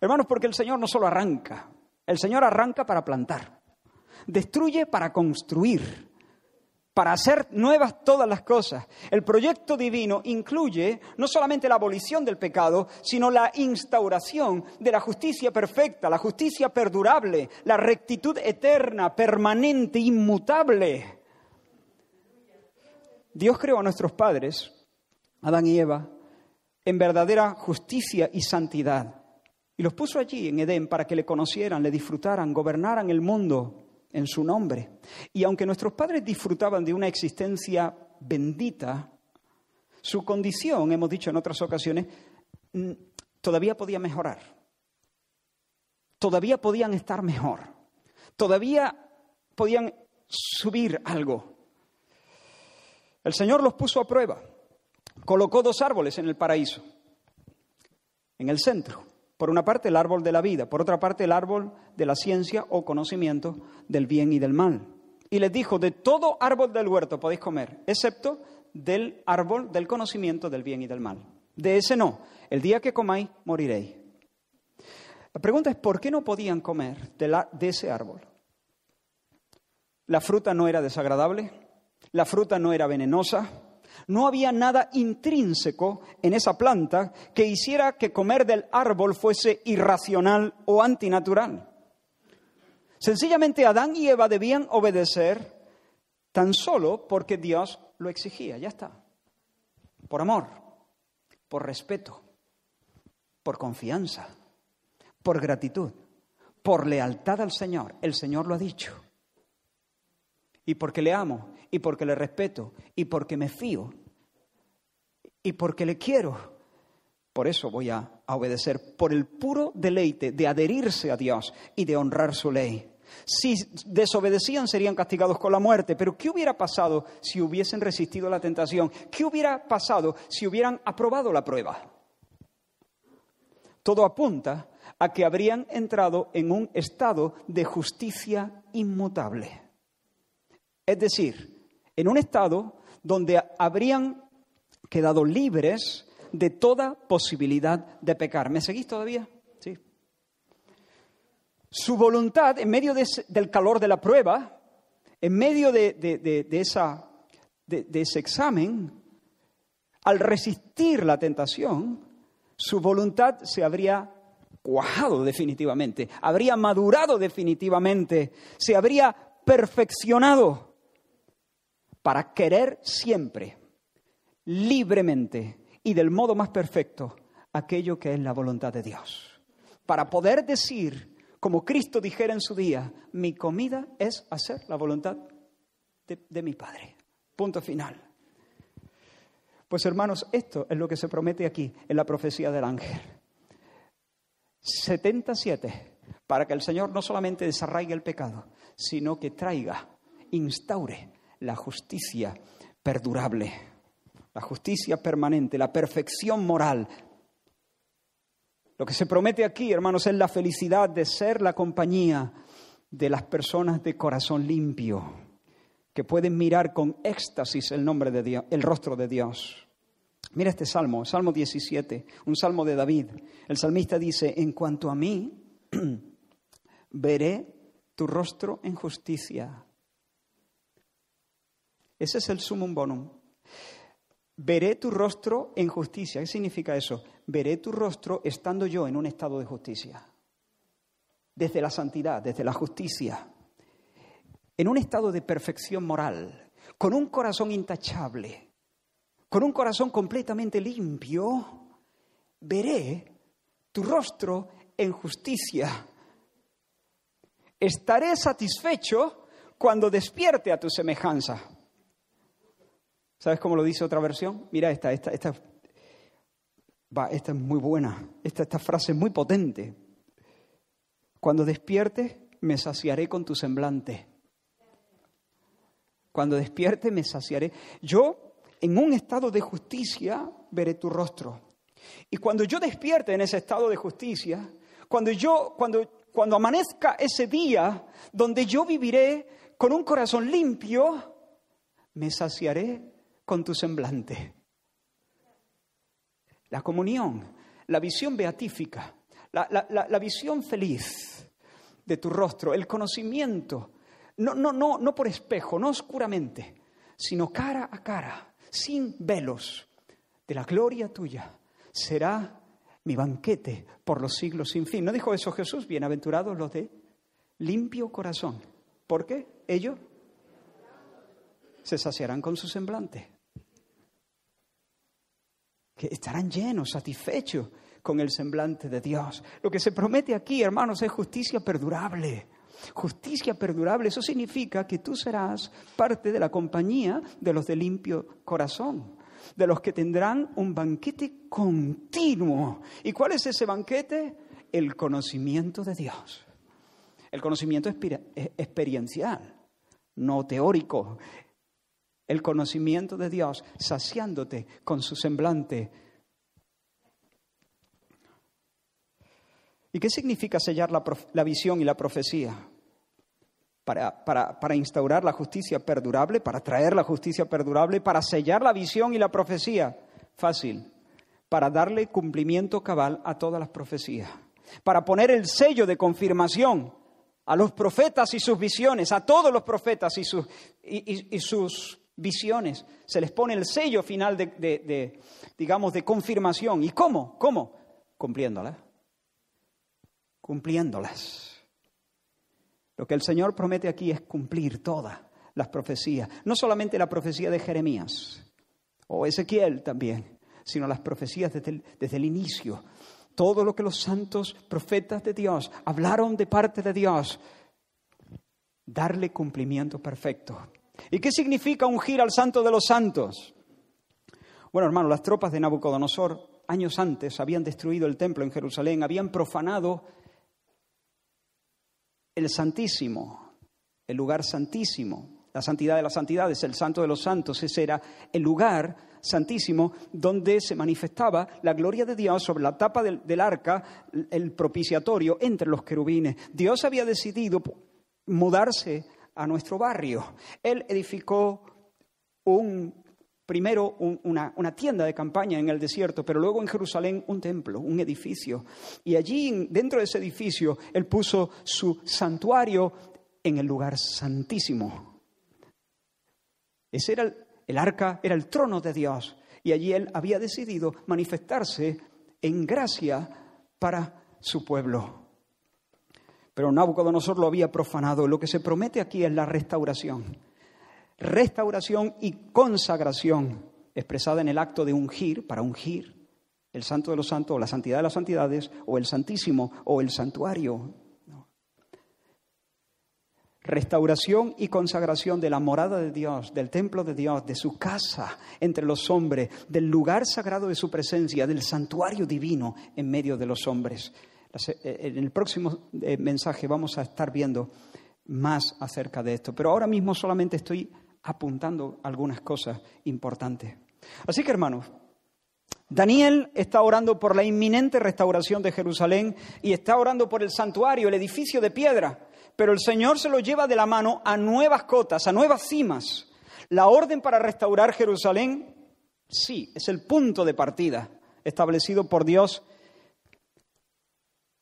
Hermanos, porque el Señor no solo arranca, el Señor arranca para plantar, destruye para construir para hacer nuevas todas las cosas. El proyecto divino incluye no solamente la abolición del pecado, sino la instauración de la justicia perfecta, la justicia perdurable, la rectitud eterna, permanente, inmutable. Dios creó a nuestros padres, Adán y Eva, en verdadera justicia y santidad. Y los puso allí en Edén para que le conocieran, le disfrutaran, gobernaran el mundo en su nombre. Y aunque nuestros padres disfrutaban de una existencia bendita, su condición, hemos dicho en otras ocasiones, todavía podía mejorar. Todavía podían estar mejor. Todavía podían subir algo. El Señor los puso a prueba. Colocó dos árboles en el paraíso, en el centro. Por una parte el árbol de la vida, por otra parte el árbol de la ciencia o conocimiento del bien y del mal. Y les dijo, de todo árbol del huerto podéis comer, excepto del árbol del conocimiento del bien y del mal. De ese no, el día que comáis moriréis. La pregunta es, ¿por qué no podían comer de, de ese árbol? La fruta no era desagradable, la fruta no era venenosa, no había nada intrínseco en esa planta que hiciera que comer del árbol fuese irracional o antinatural. Sencillamente Adán y Eva debían obedecer tan solo porque Dios lo exigía, ya está. Por amor, por respeto, por confianza, por gratitud, por lealtad al Señor. El Señor lo ha dicho. Y porque le amo y porque le respeto y porque me fío y porque le quiero. Por eso voy a, obedecer, por el puro deleite de adherirse a Dios y de honrar su ley. Si desobedecían serían castigados con la muerte, pero ¿qué hubiera pasado si hubiesen resistido la tentación? ¿Qué hubiera pasado si hubieran aprobado la prueba? Todo apunta a que habrían entrado en un estado de justicia inmutable. Es decir, en un estado donde habrían quedado libres de toda posibilidad de pecar. ¿Me seguís todavía? Sí. Su voluntad, en medio del calor de la prueba, en medio de, esa, de ese examen, al resistir la tentación, su voluntad se habría cuajado definitivamente, habría madurado definitivamente, se habría perfeccionado para querer siempre, libremente y del modo más perfecto aquello que es la voluntad de Dios. Para poder decir, como Cristo dijera en su día, mi comida es hacer la voluntad de, mi Padre. Punto final. Pues hermanos, esto es lo que se promete aquí en la profecía del ángel. 77, para que el Señor no solamente desarraigue el pecado, sino que traiga, instaure la justicia perdurable, la justicia permanente, la perfección moral. Lo que se promete aquí, hermanos, es la felicidad de ser la compañía de las personas de corazón limpio, que pueden mirar con éxtasis el nombre de Dios, el rostro de Dios. Mira este salmo, Salmo 17, un salmo de David. El salmista dice, en cuanto a mí, veré tu rostro en justicia ese es el sumum bonum. Veré tu rostro en justicia. ¿Qué significa eso? Veré tu rostro estando yo en un estado de justicia. Desde la santidad, desde la justicia. En un estado de perfección moral, con un corazón intachable, con un corazón completamente limpio, veré tu rostro en justicia. Estaré satisfecho cuando despierte a tu semejanza. ¿Sabes cómo lo dice otra versión? Mira esta, esta, esta, va, esta es muy buena, esta, esta frase es muy potente. Cuando despiertes, me saciaré con tu semblante. Cuando despierte, me saciaré. Yo, en un estado de justicia, veré tu rostro. Y cuando yo despierte en ese estado de justicia, cuando yo, cuando, cuando amanezca ese día donde yo viviré con un corazón limpio, me saciaré con tu semblante. La comunión, la visión beatífica, la, visión feliz de tu rostro, el conocimiento, no, no, no, no por espejo, no oscuramente, sino cara a cara, sin velos, de la gloria tuya, será mi banquete por los siglos sin fin. ¿No dijo eso Jesús? Bienaventurados los de limpio corazón. ¿Por qué? Ellos se saciarán con su semblante que estarán llenos, satisfechos con el semblante de Dios. Lo que se promete aquí, hermanos, es justicia perdurable. Justicia perdurable, eso significa que tú serás parte de la compañía de los de limpio corazón, de los que tendrán un banquete continuo. ¿Y cuál es ese banquete? El conocimiento de Dios. El conocimiento experiencial, no teórico. El conocimiento de Dios, saciándote con su semblante ¿Y qué significa sellar la, visión y la profecía? Para, instaurar la justicia perdurable, para traer la justicia perdurable, para sellar la visión y la profecía. Fácil. Para darle cumplimiento cabal a todas las profecías. Para poner el sello de confirmación a los profetas y sus visiones, a todos los profetas y, sus visiones. Se les pone el sello final de, digamos, de confirmación. ¿Y cómo? ¿Cómo? Cumpliéndola cumpliéndolas. Lo que el Señor promete aquí es cumplir todas las profecías, no solamente la profecía de Jeremías o Ezequiel también, sino las profecías desde desde el inicio. Todo lo que los santos profetas de Dios hablaron de parte de Dios, darle cumplimiento perfecto. ¿Y qué significa ungir al santo de los santos? Bueno, hermano, las tropas de Nabucodonosor años antes habían destruido el templo en Jerusalén, habían profanado el Santísimo, el lugar santísimo. La santidad de las santidades, el santo de los santos, ese era el lugar santísimo donde se manifestaba la gloria de Dios sobre la tapa del, del arca, el propiciatorio entre los querubines. Dios había decidido mudarse a nuestro barrio. Él edificó un primero una, tienda de campaña en el desierto, pero luego en Jerusalén un templo, un edificio. Y allí, dentro de ese edificio, él puso su santuario en el lugar santísimo. Ese era el arca, era el trono de Dios. Y allí él había decidido manifestarse en gracia para su pueblo. Pero Nabucodonosor lo había profanado. Lo que se promete aquí es la restauración restauración y consagración, expresada en el acto de ungir, para ungir el santo de los santos, o la santidad de las santidades, o el santísimo, o el santuario. Restauración y consagración de la morada de Dios, del templo de Dios, de su casa entre los hombres, del lugar sagrado de su presencia, del santuario divino en medio de los hombres. Eh, en el próximo eh, mensaje vamos a estar viendo más acerca de esto, pero ahora mismo solamente estoy apuntando algunas cosas importantes. Así que, hermanos, Daniel está orando por la inminente restauración de Jerusalén y está orando por el santuario, el edificio de piedra, pero el Señor se lo lleva de la mano a nuevas cotas, a nuevas cimas. La orden para restaurar Jerusalén, sí, es el punto de partida establecido por Dios,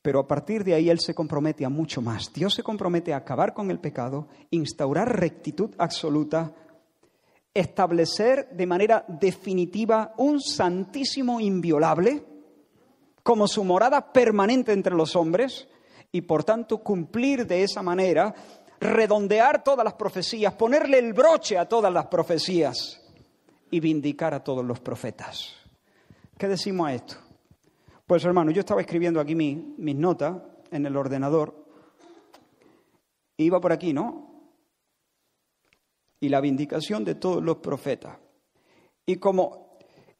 pero a partir de ahí Él se compromete a mucho más. Dios se compromete a acabar con el pecado, instaurar rectitud absoluta, establecer de manera definitiva un santísimo inviolable como su morada permanente entre los hombres y por tanto cumplir de esa manera, redondear todas las profecías, ponerle el broche a todas las profecías y vindicar a todos los profetas. ¿Qué decimos a esto? Pues hermano, yo estaba escribiendo aquí mis notas en el ordenador. Iba por aquí, ¿no? Y la vindicación de todos los profetas. Y como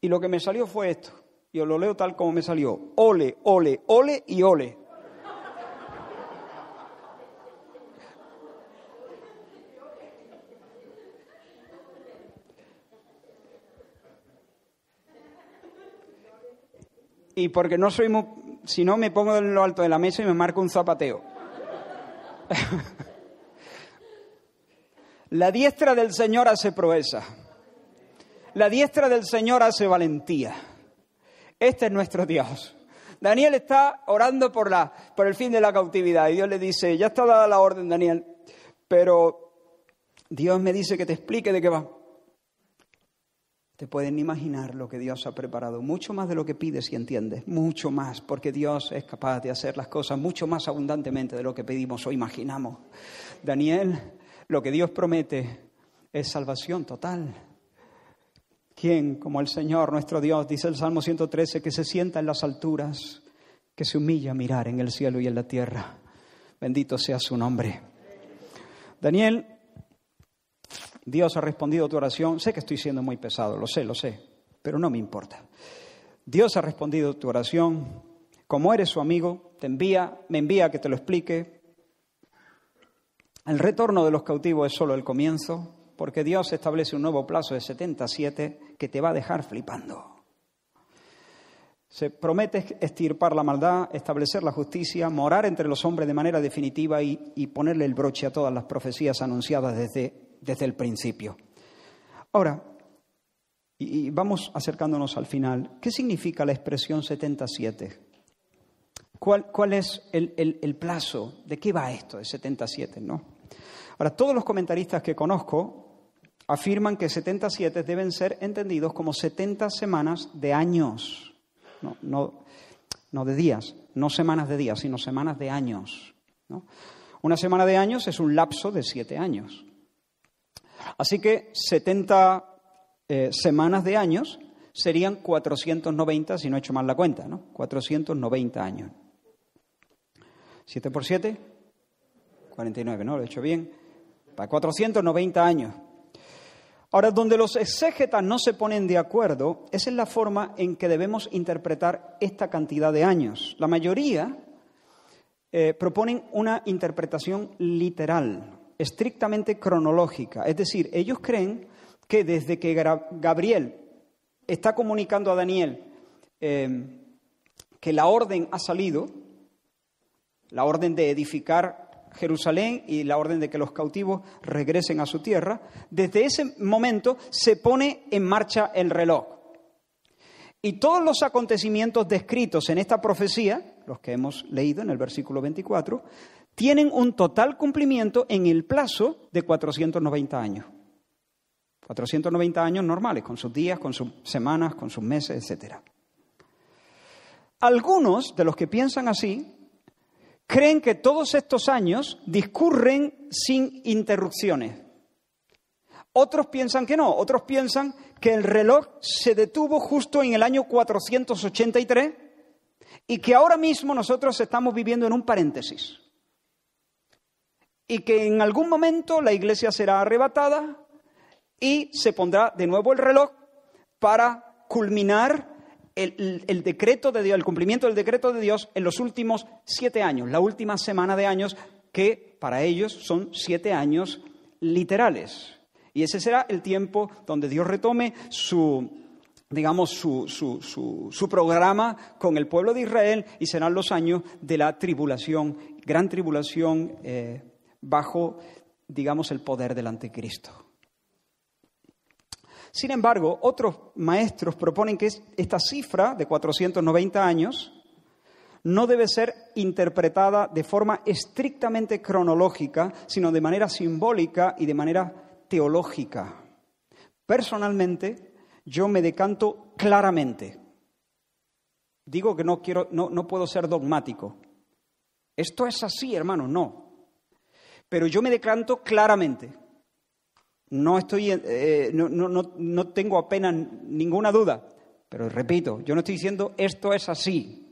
y lo que me salió fue esto. Yo lo leo tal como me salió. Ole, ole, ole y ole. Y porque no soy muy, si no me pongo en lo alto de la mesa y me marco un zapateo. la diestra del Señor hace proeza. La diestra del Señor hace valentía. Este es nuestro Dios. Daniel está orando por, la, por el fin de la cautividad y Dios le dice, ya está dada la orden, Daniel, pero Dios me dice que te explique de qué va. Te pueden imaginar lo que Dios ha preparado, mucho más de lo que pides y entiendes, mucho más, porque Dios es capaz de hacer las cosas mucho más abundantemente de lo que pedimos o imaginamos. Daniel, lo que Dios promete es salvación total. ¿Quién como el Señor nuestro Dios? Dice el Salmo 113, que se sienta en las alturas, que se humilla a mirar en el cielo y en la tierra. Bendito sea su nombre. Daniel, Dios ha respondido tu oración. Sé que estoy siendo muy pesado, lo sé, lo sé, pero no me importa. Dios ha respondido tu oración. Como eres su amigo, te envía, me envía a que te lo explique. El retorno de los cautivos es solo el comienzo, porque Dios establece un nuevo plazo de 77 que te va a dejar flipando. Se promete extirpar la maldad, establecer la justicia, morar entre los hombres de manera definitiva y, ponerle el broche a todas las profecías anunciadas desde, desde el principio. Ahora, y, vamos acercándonos al final, ¿qué significa la expresión 77? ¿Cuál, cuál es el, el, plazo? ¿De qué va esto de 77? ¿no? Ahora, todos los comentaristas que conozco afirman que 77 deben ser entendidos como 70 semanas de años no, no, de días, no semanas de días, sino semanas de años. Una semana de años es un lapso de siete años. Así que 70 eh, semanas de años serían 490, si no he hecho mal la cuenta, ¿no? 490 años. 7 por 7, 49, ¿no? Lo he hecho bien. Para 490 años. Ahora, donde los exégetas no se ponen de acuerdo es en la forma en que debemos interpretar esta cantidad de años. La mayoría eh, proponen una interpretación literal, estrictamente cronológica. Es decir, ellos creen que desde que Gabriel está comunicando a Daniel eh, que la orden ha salido, la orden de edificar Jerusalén y la orden de que los cautivos regresen a su tierra, desde ese momento se pone en marcha el reloj. Y todos los acontecimientos descritos en esta profecía, los que hemos leído en el versículo 24, tienen un total cumplimiento en el plazo de 490 años. 490 años normales, con sus días, con sus semanas, con sus meses, etc. Algunos de los que piensan así creen que todos estos años discurren sin interrupciones. Otros piensan que no, otros piensan que el reloj se detuvo justo en el año 483 y que ahora mismo nosotros estamos viviendo en un paréntesis. Y que en algún momento la iglesia será arrebatada y se pondrá de nuevo el reloj para culminar el, decreto de Dios, el cumplimiento del decreto de Dios en los últimos siete años, la última semana de años, que para ellos son siete años literales. Y ese será el tiempo donde Dios retome su, digamos, su, su, programa con el pueblo de Israel y serán los años de la tribulación, gran tribulación eh, bajo, digamos, el poder del anticristo. Sin embargo, otros maestros proponen que esta cifra de 490 años no debe ser interpretada de forma estrictamente cronológica, sino de manera simbólica y de manera teológica. Personalmente, yo me decanto claramente. Digo que no quiero, no, no puedo ser dogmático. Esto es así, hermano, no. Pero yo me decanto claramente no, estoy, eh, no, no, no, tengo apenas ninguna duda, pero repito, yo no estoy diciendo esto es así.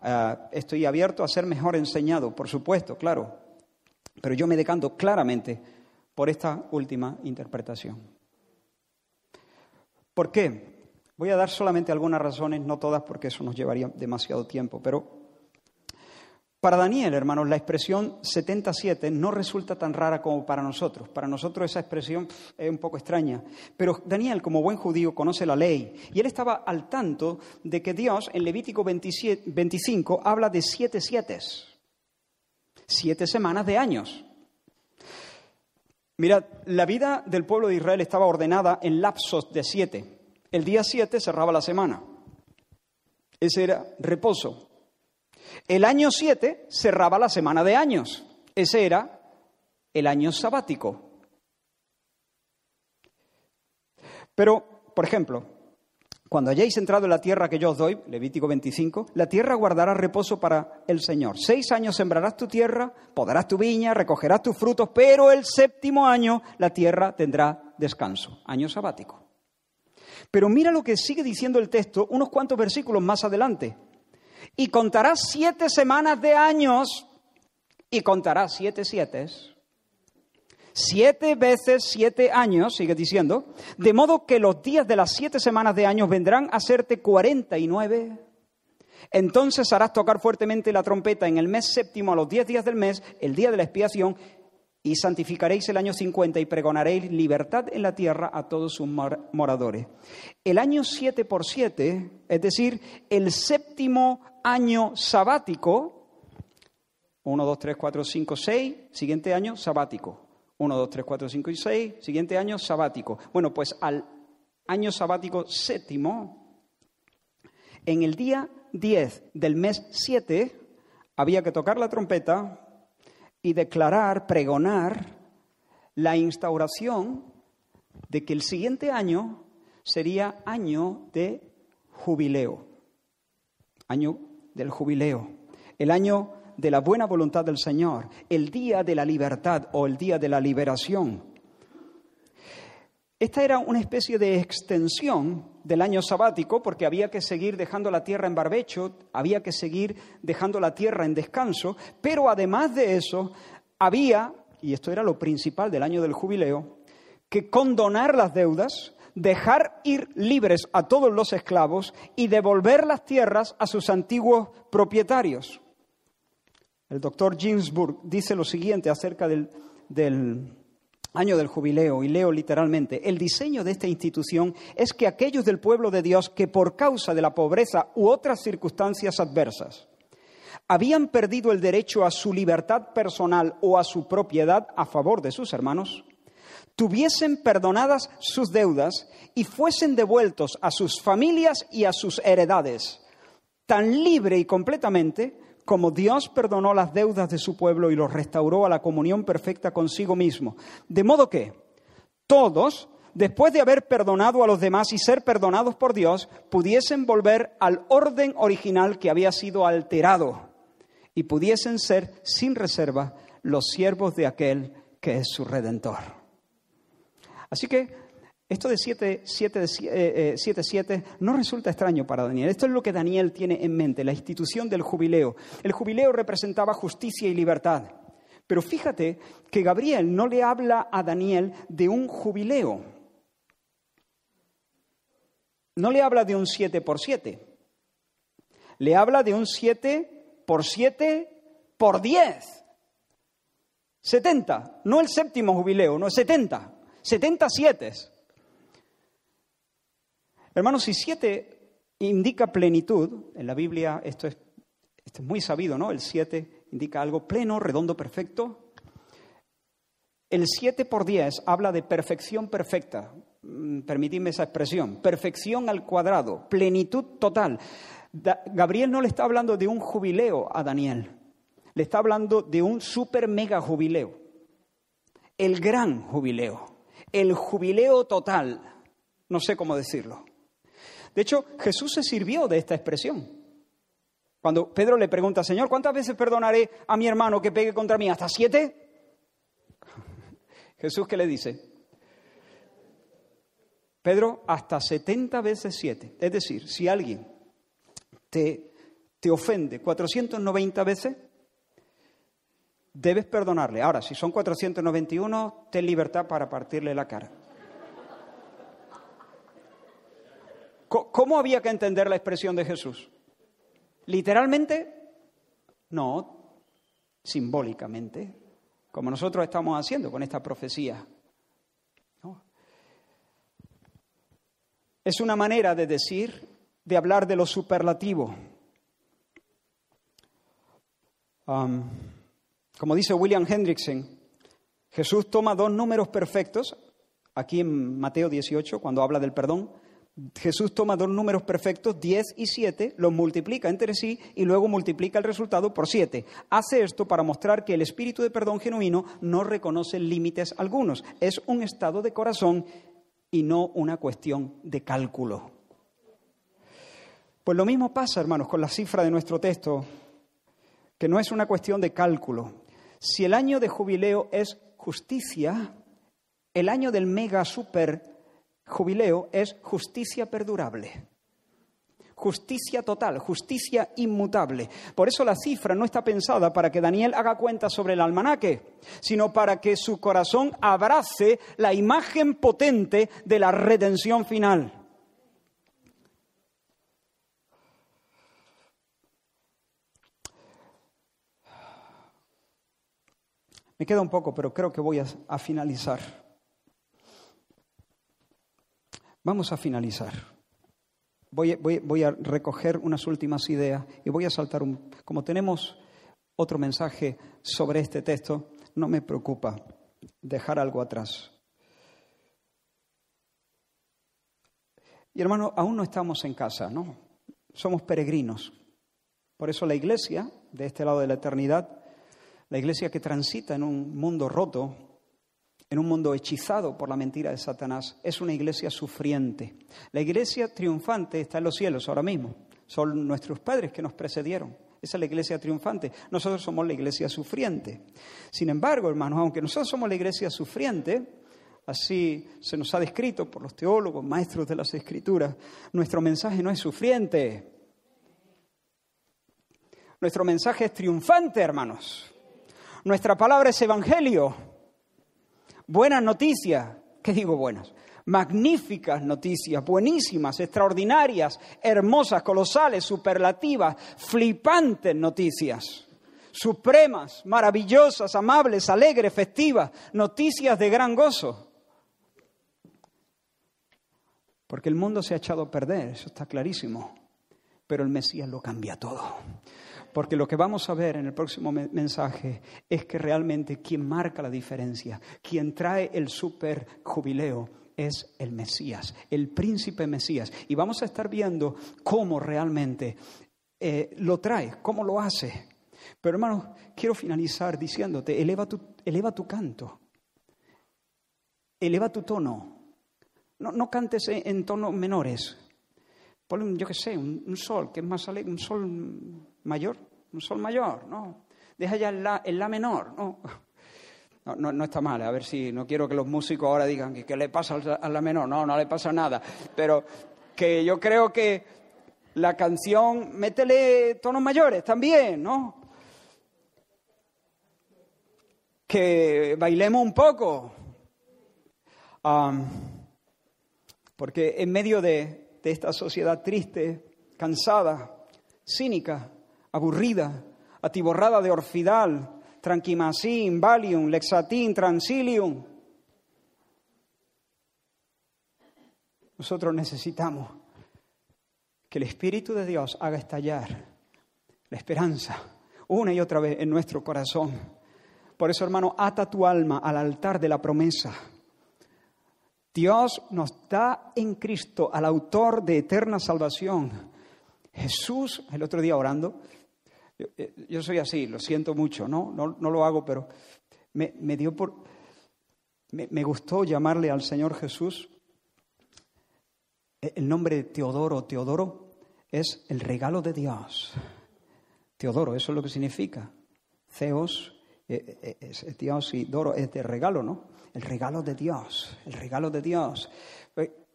Ah, estoy abierto a ser mejor enseñado, por supuesto, claro, pero yo me decanto claramente por esta última interpretación. ¿Por qué? Voy a dar solamente algunas razones, no todas porque eso nos llevaría demasiado tiempo, pero para Daniel, hermanos, la expresión 77 no resulta tan rara como para nosotros. Para nosotros esa expresión es un poco extraña. Pero Daniel, como buen judío, conoce la ley. Y él estaba al tanto de que Dios en Levítico 25 habla de siete siete. Siete semanas de años. Mirad, la vida del pueblo de Israel estaba ordenada en lapsos de siete. El día siete cerraba la semana. Ese era reposo. El año 7 cerraba la semana de años. Ese era el año sabático. Pero, por ejemplo, cuando hayáis entrado en la tierra que yo os doy, Levítico 25, la tierra guardará reposo para el Señor. Seis años sembrarás tu tierra, podarás tu viña, recogerás tus frutos, pero el séptimo año la tierra tendrá descanso, año sabático. Pero mira lo que sigue diciendo el texto unos cuantos versículos más adelante. Y contarás siete semanas de años y contarás siete siete. Siete veces siete años, sigue diciendo, de modo que los días de las siete semanas de años vendrán a serte cuarenta y nueve. Entonces harás tocar fuertemente la trompeta en el mes séptimo a los diez días del mes, el día de la expiación, y santificaréis el año 50 y pregonaréis libertad en la tierra a todos sus moradores. El año 7 por 7, es decir, el séptimo año sabático, 1, 2, 3, 4, 5, 6, siguiente año sabático. 1, 2, 3, 4, 5 y 6, siguiente año sabático. Bueno, pues al año sabático séptimo, en el día 10 del mes 7, había que tocar la trompeta y declarar, pregonar la instauración de que el siguiente año sería año de jubileo, año del jubileo, el año de la buena voluntad del Señor, el día de la libertad o el día de la liberación. Esta era una especie de extensión del año sabático porque había que seguir dejando la tierra en barbecho, había que seguir dejando la tierra en descanso, pero además de eso había, y esto era lo principal del año del jubileo, que condonar las deudas, dejar ir libres a todos los esclavos y devolver las tierras a sus antiguos propietarios. El doctor Ginsburg dice lo siguiente acerca del, del año del jubileo, y leo literalmente, el diseño de esta institución es que aquellos del pueblo de Dios que por causa de la pobreza u otras circunstancias adversas habían perdido el derecho a su libertad personal o a su propiedad a favor de sus hermanos, tuviesen perdonadas sus deudas y fuesen devueltos a sus familias y a sus heredades, tan libre y completamente como Dios perdonó las deudas de su pueblo y los restauró a la comunión perfecta consigo mismo. De modo que todos, después de haber perdonado a los demás y ser perdonados por Dios, pudiesen volver al orden original que había sido alterado y pudiesen ser sin reserva los siervos de aquel que es su redentor. Así que esto de 7, 7, 7, 7 no resulta extraño para Daniel. Esto es lo que Daniel tiene en mente, la institución del jubileo. El jubileo representaba justicia y libertad. Pero fíjate que Gabriel no le habla a Daniel de un jubileo. No le habla de un 7 por 7. Le habla de un 7 por 7 por 10. 70. No el séptimo jubileo, no, 70. 77. Hermanos, si siete indica plenitud, en la Biblia esto es, muy sabido, ¿no? El siete indica algo pleno, redondo, perfecto. El siete por diez habla de perfección perfecta, mm, permitidme esa expresión, perfección al cuadrado, plenitud total. Gabriel no le está hablando de un jubileo a Daniel, le está hablando de un super mega jubileo, el gran jubileo, el jubileo total, no sé cómo decirlo. De hecho, Jesús se sirvió de esta expresión. Cuando Pedro le pregunta, Señor, ¿cuántas veces perdonaré a mi hermano que pegue contra mí? ¿Hasta siete? Jesús, ¿qué le dice? Pedro, hasta setenta veces siete. Es decir, si alguien te, te ofende 490 veces, debes perdonarle. Ahora, si son 491, ten libertad para partirle la cara. ¿Cómo había que entender la expresión de Jesús? ¿Literalmente? No, simbólicamente, como nosotros estamos haciendo con esta profecía. Es una manera de decir, de hablar de lo superlativo. Como dice William Hendrickson, Jesús toma dos números perfectos, aquí en Mateo 18, cuando habla del perdón, Jesús toma dos números perfectos, 10 y 7, los multiplica entre sí y luego multiplica el resultado por 7. Hace esto para mostrar que el espíritu de perdón genuino no reconoce límites algunos. Es un estado de corazón y no una cuestión de cálculo. Pues lo mismo pasa, hermanos, con la cifra de nuestro texto, que no es una cuestión de cálculo. Si el año de jubileo es justicia, el año del mega super jubileo es justicia perdurable. Justicia total, justicia inmutable. Por eso la cifra no está pensada para que Daniel haga cuenta sobre el almanaque, sino para que su corazón abrace la imagen potente de la redención final. Me queda un poco, pero creo que voy a, finalizar. Vamos a finalizar. Voy, voy, a recoger unas últimas ideas y voy a saltar un... Como tenemos otro mensaje sobre este texto, no me preocupa dejar algo atrás. Y hermano, aún no estamos en casa, ¿no? Somos peregrinos. Por eso la iglesia, de este lado de la eternidad, la iglesia que transita en un mundo roto, en un mundo hechizado por la mentira de Satanás, es una iglesia sufriente. La iglesia triunfante está en los cielos ahora mismo. Son nuestros padres que nos precedieron. Esa es la iglesia triunfante. Nosotros somos la iglesia sufriente. Sin embargo, hermanos, aunque nosotros somos la iglesia sufriente, así se nos ha descrito por los teólogos, maestros de las escrituras, nuestro mensaje no es sufriente. Nuestro mensaje es triunfante, hermanos. Nuestra palabra es evangelio. Buenas noticias. ¿Qué digo buenas? Magníficas noticias, buenísimas, extraordinarias, hermosas, colosales, superlativas, flipantes noticias. Supremas, maravillosas, amables, alegres, festivas, noticias de gran gozo. Porque el mundo se ha echado a perder, eso está clarísimo. Pero el Mesías lo cambia todo. Porque lo que vamos a ver en el próximo mensaje es que realmente quien marca la diferencia, quien trae el super jubileo, es el Mesías, el príncipe Mesías. Y vamos a estar viendo cómo realmente eh, lo trae, cómo lo hace. Pero hermano, quiero finalizar diciéndote, eleva tu, eleva tu canto, eleva tu tono. No, no cantes en, tonos menores. Ponle, yo qué sé, un, sol, que es más alegre, un sol mayor, un sol mayor, ¿no? Deja ya el la, la menor, ¿no? No, no, está mal, a ver si no quiero que los músicos ahora digan que qué le pasa a la menor, no, no le pasa nada, pero que yo creo que la canción, métele tonos mayores también, ¿no? Que bailemos un poco, porque en medio de, de esta sociedad triste, cansada, cínica, aburrida, atiborrada de orfidal, tranquimacin, valium, lexatin, transilium. Nosotros necesitamos que el Espíritu de Dios haga estallar la esperanza una y otra vez en nuestro corazón. Por eso, hermano, ata tu alma al altar de la promesa. Dios nos da en Cristo al autor de eterna salvación. Jesús, el otro día orando, eh, yo, soy así, lo siento mucho, ¿no? No, lo hago, pero me, dio por. Me, gustó llamarle al Señor Jesús. El nombre de Teodoro, Teodoro, es el regalo de Dios. Teodoro, eso es lo que significa. Ceos eh, eh, es Dios y Doro es de regalo, ¿no? El regalo de Dios, el regalo de Dios.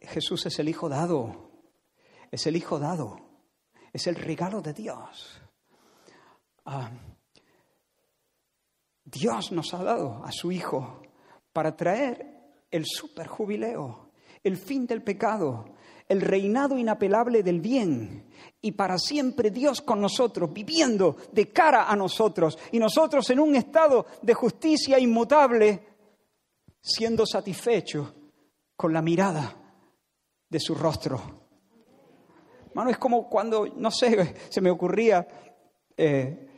Jesús es el Hijo dado, es el Hijo dado, es el regalo de Dios. Ah, Dios nos ha dado a su Hijo para traer el superjubileo, el fin del pecado, el reinado inapelable del bien y para siempre Dios con nosotros, viviendo de cara a nosotros y nosotros en un estado de justicia inmutable, siendo satisfechos con la mirada de su rostro. Mano, es como cuando, no sé, se me ocurría eh,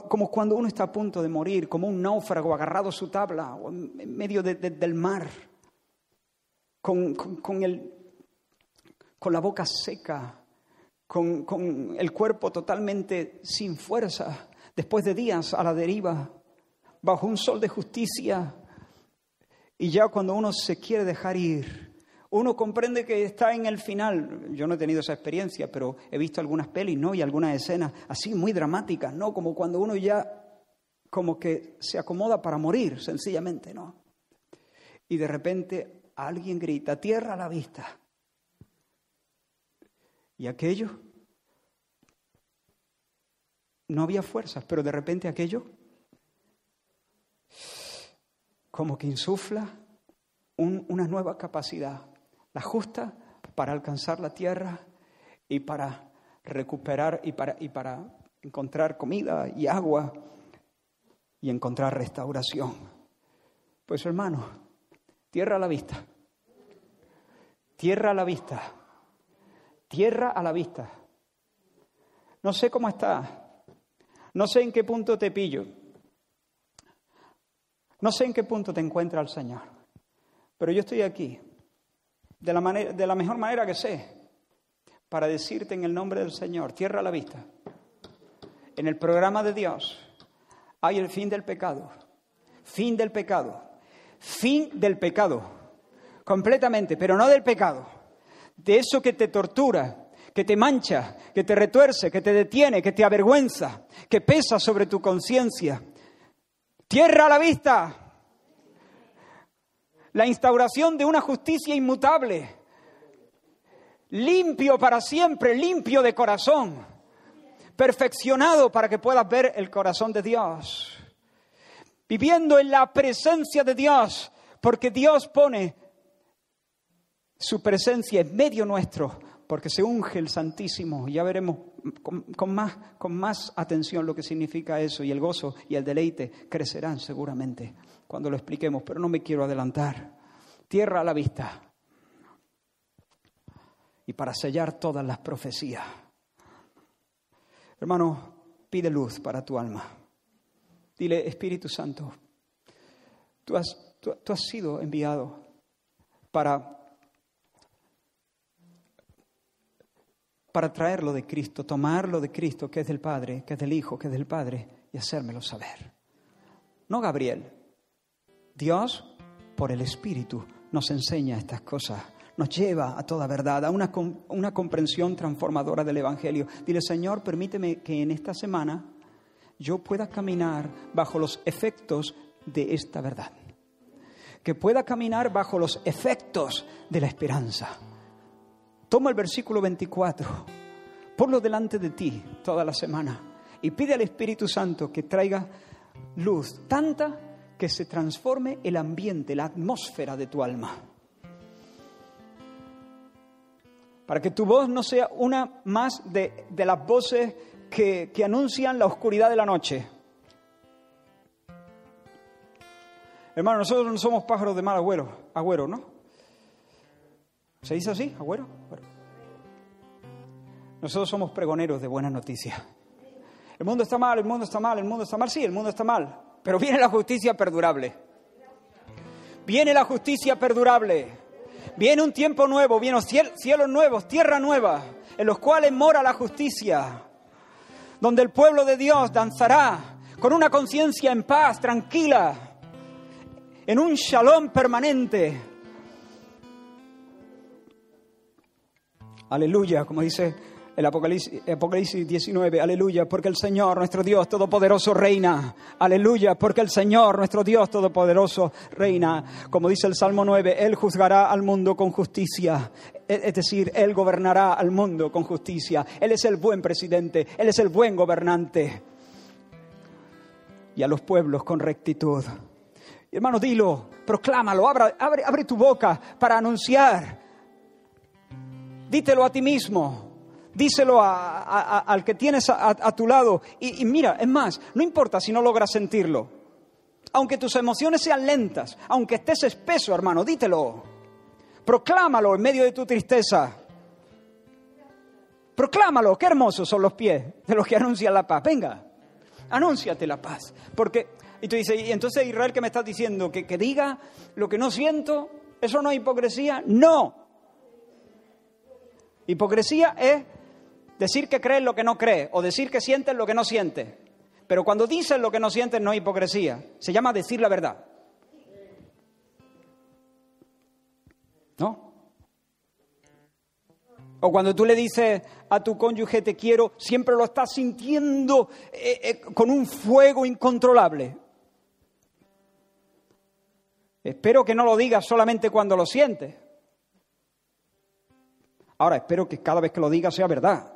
como cuando uno está a punto de morir, como un náufrago agarrado a su tabla en medio del mar, con, el, con, la boca seca, con, con el cuerpo totalmente sin fuerza, después de días a la deriva, bajo un sol de justicia. Y ya cuando uno se quiere dejar ir, uno comprende que está en el final. Yo no he tenido esa experiencia, pero he visto algunas pelis, ¿no? Y algunas escenas así muy dramáticas, ¿no? Como cuando uno ya como que se acomoda para morir, sencillamente, ¿no? Y de repente alguien grita, tierra a la vista. Y aquello, no había fuerzas, pero de repente aquello, como que insufla una nueva capacidad, la justa para alcanzar la tierra y para recuperar y para, y para encontrar comida y agua y encontrar restauración. Pues hermano, tierra a la vista, tierra a la vista, tierra a la vista. No sé cómo estás, no sé en qué punto te pillo, no sé en qué punto te encuentra el Señor, pero yo estoy aquí de la, manera, de la mejor manera que sé para decirte en el nombre del Señor, tierra a la vista. En el programa de Dios hay el fin del pecado, fin del pecado, fin del pecado, completamente, pero no del pecado, de eso que te tortura, que te mancha, que te retuerce, que te detiene, que te avergüenza, que pesa sobre tu conciencia. Tierra a la vista. La instauración de una justicia inmutable limpio para siempre, limpio de corazón, perfeccionado para que puedas ver el corazón de Dios, viviendo en la presencia de Dios, porque Dios pone su presencia en medio nuestro, porque se unge el Santísimo. Ya veremos con, más, con más atención lo que significa eso y el gozo y el deleite crecerán seguramente cuando lo expliquemos, pero no me quiero adelantar. Tierra a la vista y para sellar todas las profecías. Hermano, pide luz para tu alma. Dile, Espíritu Santo, tú has, tú, has sido enviado para, para traerlo de Cristo, tomarlo de Cristo, que es del Padre, que es del Hijo, que es del Padre, y hacérmelo saber. No Gabriel. Dios, por el Espíritu, nos enseña estas cosas nos lleva a toda verdad, a una, una comprensión transformadora del Evangelio. Dile, Señor, permíteme que en esta semana yo pueda caminar bajo los efectos de esta verdad. Que pueda caminar bajo los efectos de la esperanza. Toma el versículo 24, ponlo delante de ti toda la semana y pide al Espíritu Santo que traiga luz tanta que se transforme el ambiente, la atmósfera de tu alma para que tu voz no sea una más de, las voces que, que anuncian la oscuridad de la noche. Hermano, nosotros no somos pájaros de mal agüero, agüero, ¿no? ¿Se dice así, agüero? Nosotros somos pregoneros de buenas noticias. El mundo está mal, el mundo está mal, el mundo está mal, sí, el mundo está mal, pero viene la justicia perdurable. Viene la justicia perdurable. Viene un tiempo nuevo, vienen cielos nuevos, tierra nueva, en los cuales mora la justicia, donde el pueblo de Dios danzará con una conciencia en paz, tranquila, en un shalom permanente. Aleluya, como dice el Apocalipsis, Apocalipsis 19, aleluya, porque el Señor, nuestro Dios Todopoderoso, reina. Aleluya, porque el Señor, nuestro Dios Todopoderoso, reina. Como dice el Salmo 9, Él juzgará al mundo con justicia. E, es decir, Él gobernará al mundo con justicia. Él es el buen presidente, Él es el buen gobernante. Y a los pueblos con rectitud. Hermano, dilo, proclámalo, abre, abre, abre tu boca para anunciar. Dítelo a ti mismo díselo al que tienes a, tu lado. Y, mira, es más, no importa si no logras sentirlo. Aunque tus emociones sean lentas, aunque estés espeso, hermano, dítelo. Proclámalo en medio de tu tristeza. Proclámalo, qué hermosos son los pies de los que anuncian la paz. Venga, anúnciate la paz. Porque, y tú dices, y entonces Israel, ¿qué me estás diciendo? ¿Que, que diga lo que no siento? ¿Eso no es hipocresía? No. Hipocresía es Decir que crees lo que no crees o decir que sientes lo que no sientes. Pero cuando dices lo que no sientes no es hipocresía. Se llama decir la verdad. ¿No? O cuando tú le dices a tu cónyuge te quiero, siempre lo estás sintiendo eh, eh, con un fuego incontrolable. Espero que no lo digas solamente cuando lo sientes. Ahora, espero que cada vez que lo digas sea verdad.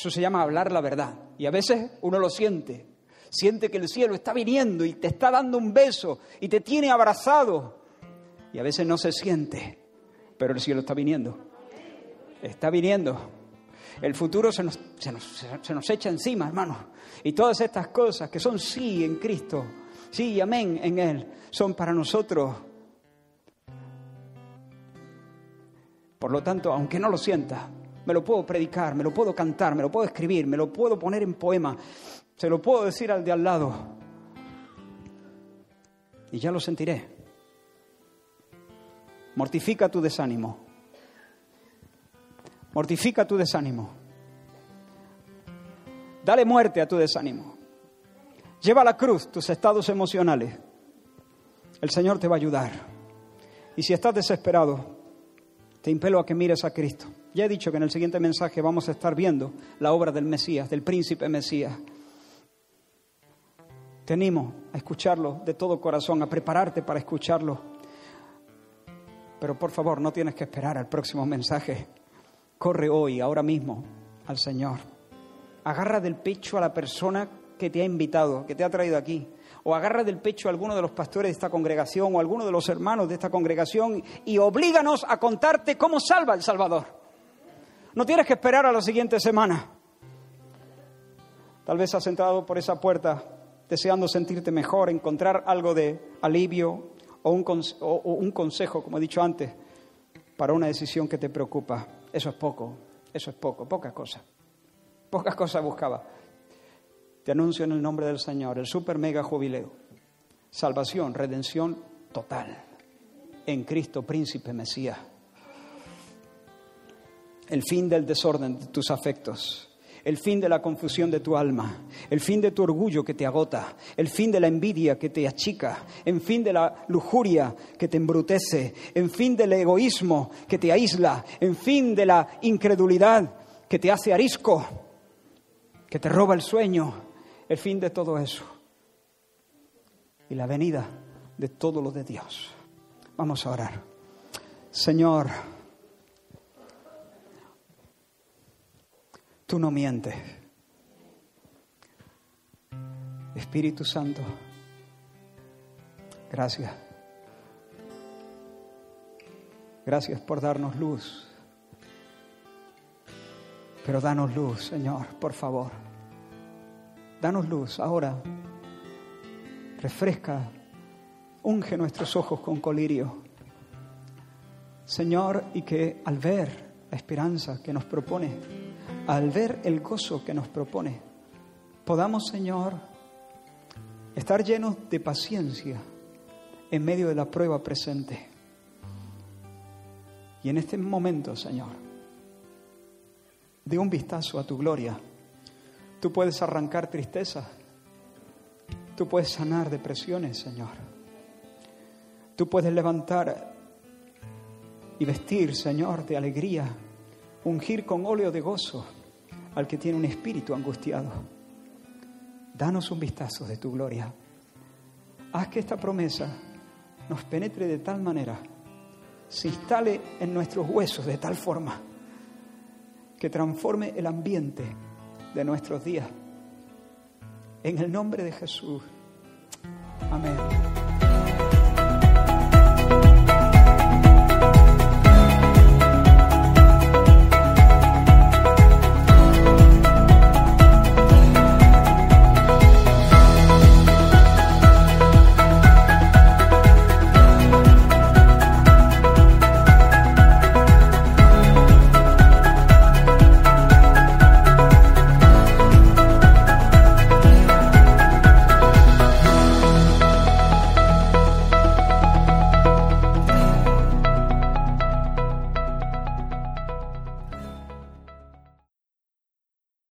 Eso se llama hablar la verdad. Y a veces uno lo siente. Siente que el cielo está viniendo y te está dando un beso y te tiene abrazado. Y a veces no se siente, pero el cielo está viniendo. Está viniendo. El futuro se nos, se nos, se nos echa encima, hermano. Y todas estas cosas que son sí en Cristo, sí y amén en Él, son para nosotros. Por lo tanto, aunque no lo sienta, me lo puedo predicar, me lo puedo cantar, me lo puedo escribir, me lo puedo poner en poema, se lo puedo decir al de al lado. Y ya lo sentiré. Mortifica tu desánimo. Mortifica tu desánimo. Dale muerte a tu desánimo. Lleva a la cruz tus estados emocionales. El Señor te va a ayudar. Y si estás desesperado, te impelo a que mires a Cristo. Ya he dicho que en el siguiente mensaje vamos a estar viendo la obra del Mesías, del príncipe Mesías. Te animo a escucharlo de todo corazón, a prepararte para escucharlo. Pero por favor, no tienes que esperar al próximo mensaje. Corre hoy, ahora mismo, al Señor. Agarra del pecho a la persona que te ha invitado, que te ha traído aquí o agarra del pecho a alguno de los pastores de esta congregación o a alguno de los hermanos de esta congregación y oblíganos a contarte cómo salva el Salvador. No tienes que esperar a la siguiente semana. Tal vez has entrado por esa puerta deseando sentirte mejor, encontrar algo de alivio o un, consejo, como he dicho antes, para una decisión que te preocupa. Eso es poco, eso es poco, poca cosa. Pocas cosas buscaba. Te anuncio en el nombre del Señor el super mega jubileo. Salvación, redención total en Cristo, príncipe Mesías. El fin del desorden de tus afectos, el fin de la confusión de tu alma, el fin de tu orgullo que te agota, el fin de la envidia que te achica, el fin de la lujuria que te embrutece, el fin del egoísmo que te aísla, el fin de la incredulidad que te hace arisco, que te roba el sueño, el fin de todo eso. Y la venida de todo lo de Dios. Vamos a orar. Señor, tú no mientes. Espíritu Santo, gracias. Gracias por darnos luz. Pero danos luz, Señor, por favor. Danos luz ahora. Refresca, unge nuestros ojos con colirio. Señor, y que al ver la esperanza que nos propone, al ver el gozo que nos propone, podamos, Señor, estar llenos de paciencia en medio de la prueba presente. Y en este momento, Señor, de un vistazo a tu gloria Tú puedes arrancar tristeza. Tú puedes sanar depresiones, Señor. Tú puedes levantar y vestir, Señor, de alegría, ungir con óleo de gozo al que tiene un espíritu angustiado. Danos un vistazo de tu gloria. Haz que esta promesa nos penetre de tal manera, se instale en nuestros huesos de tal forma, que transforme el ambiente de nuestros días. En el nombre de Jesús. Amén.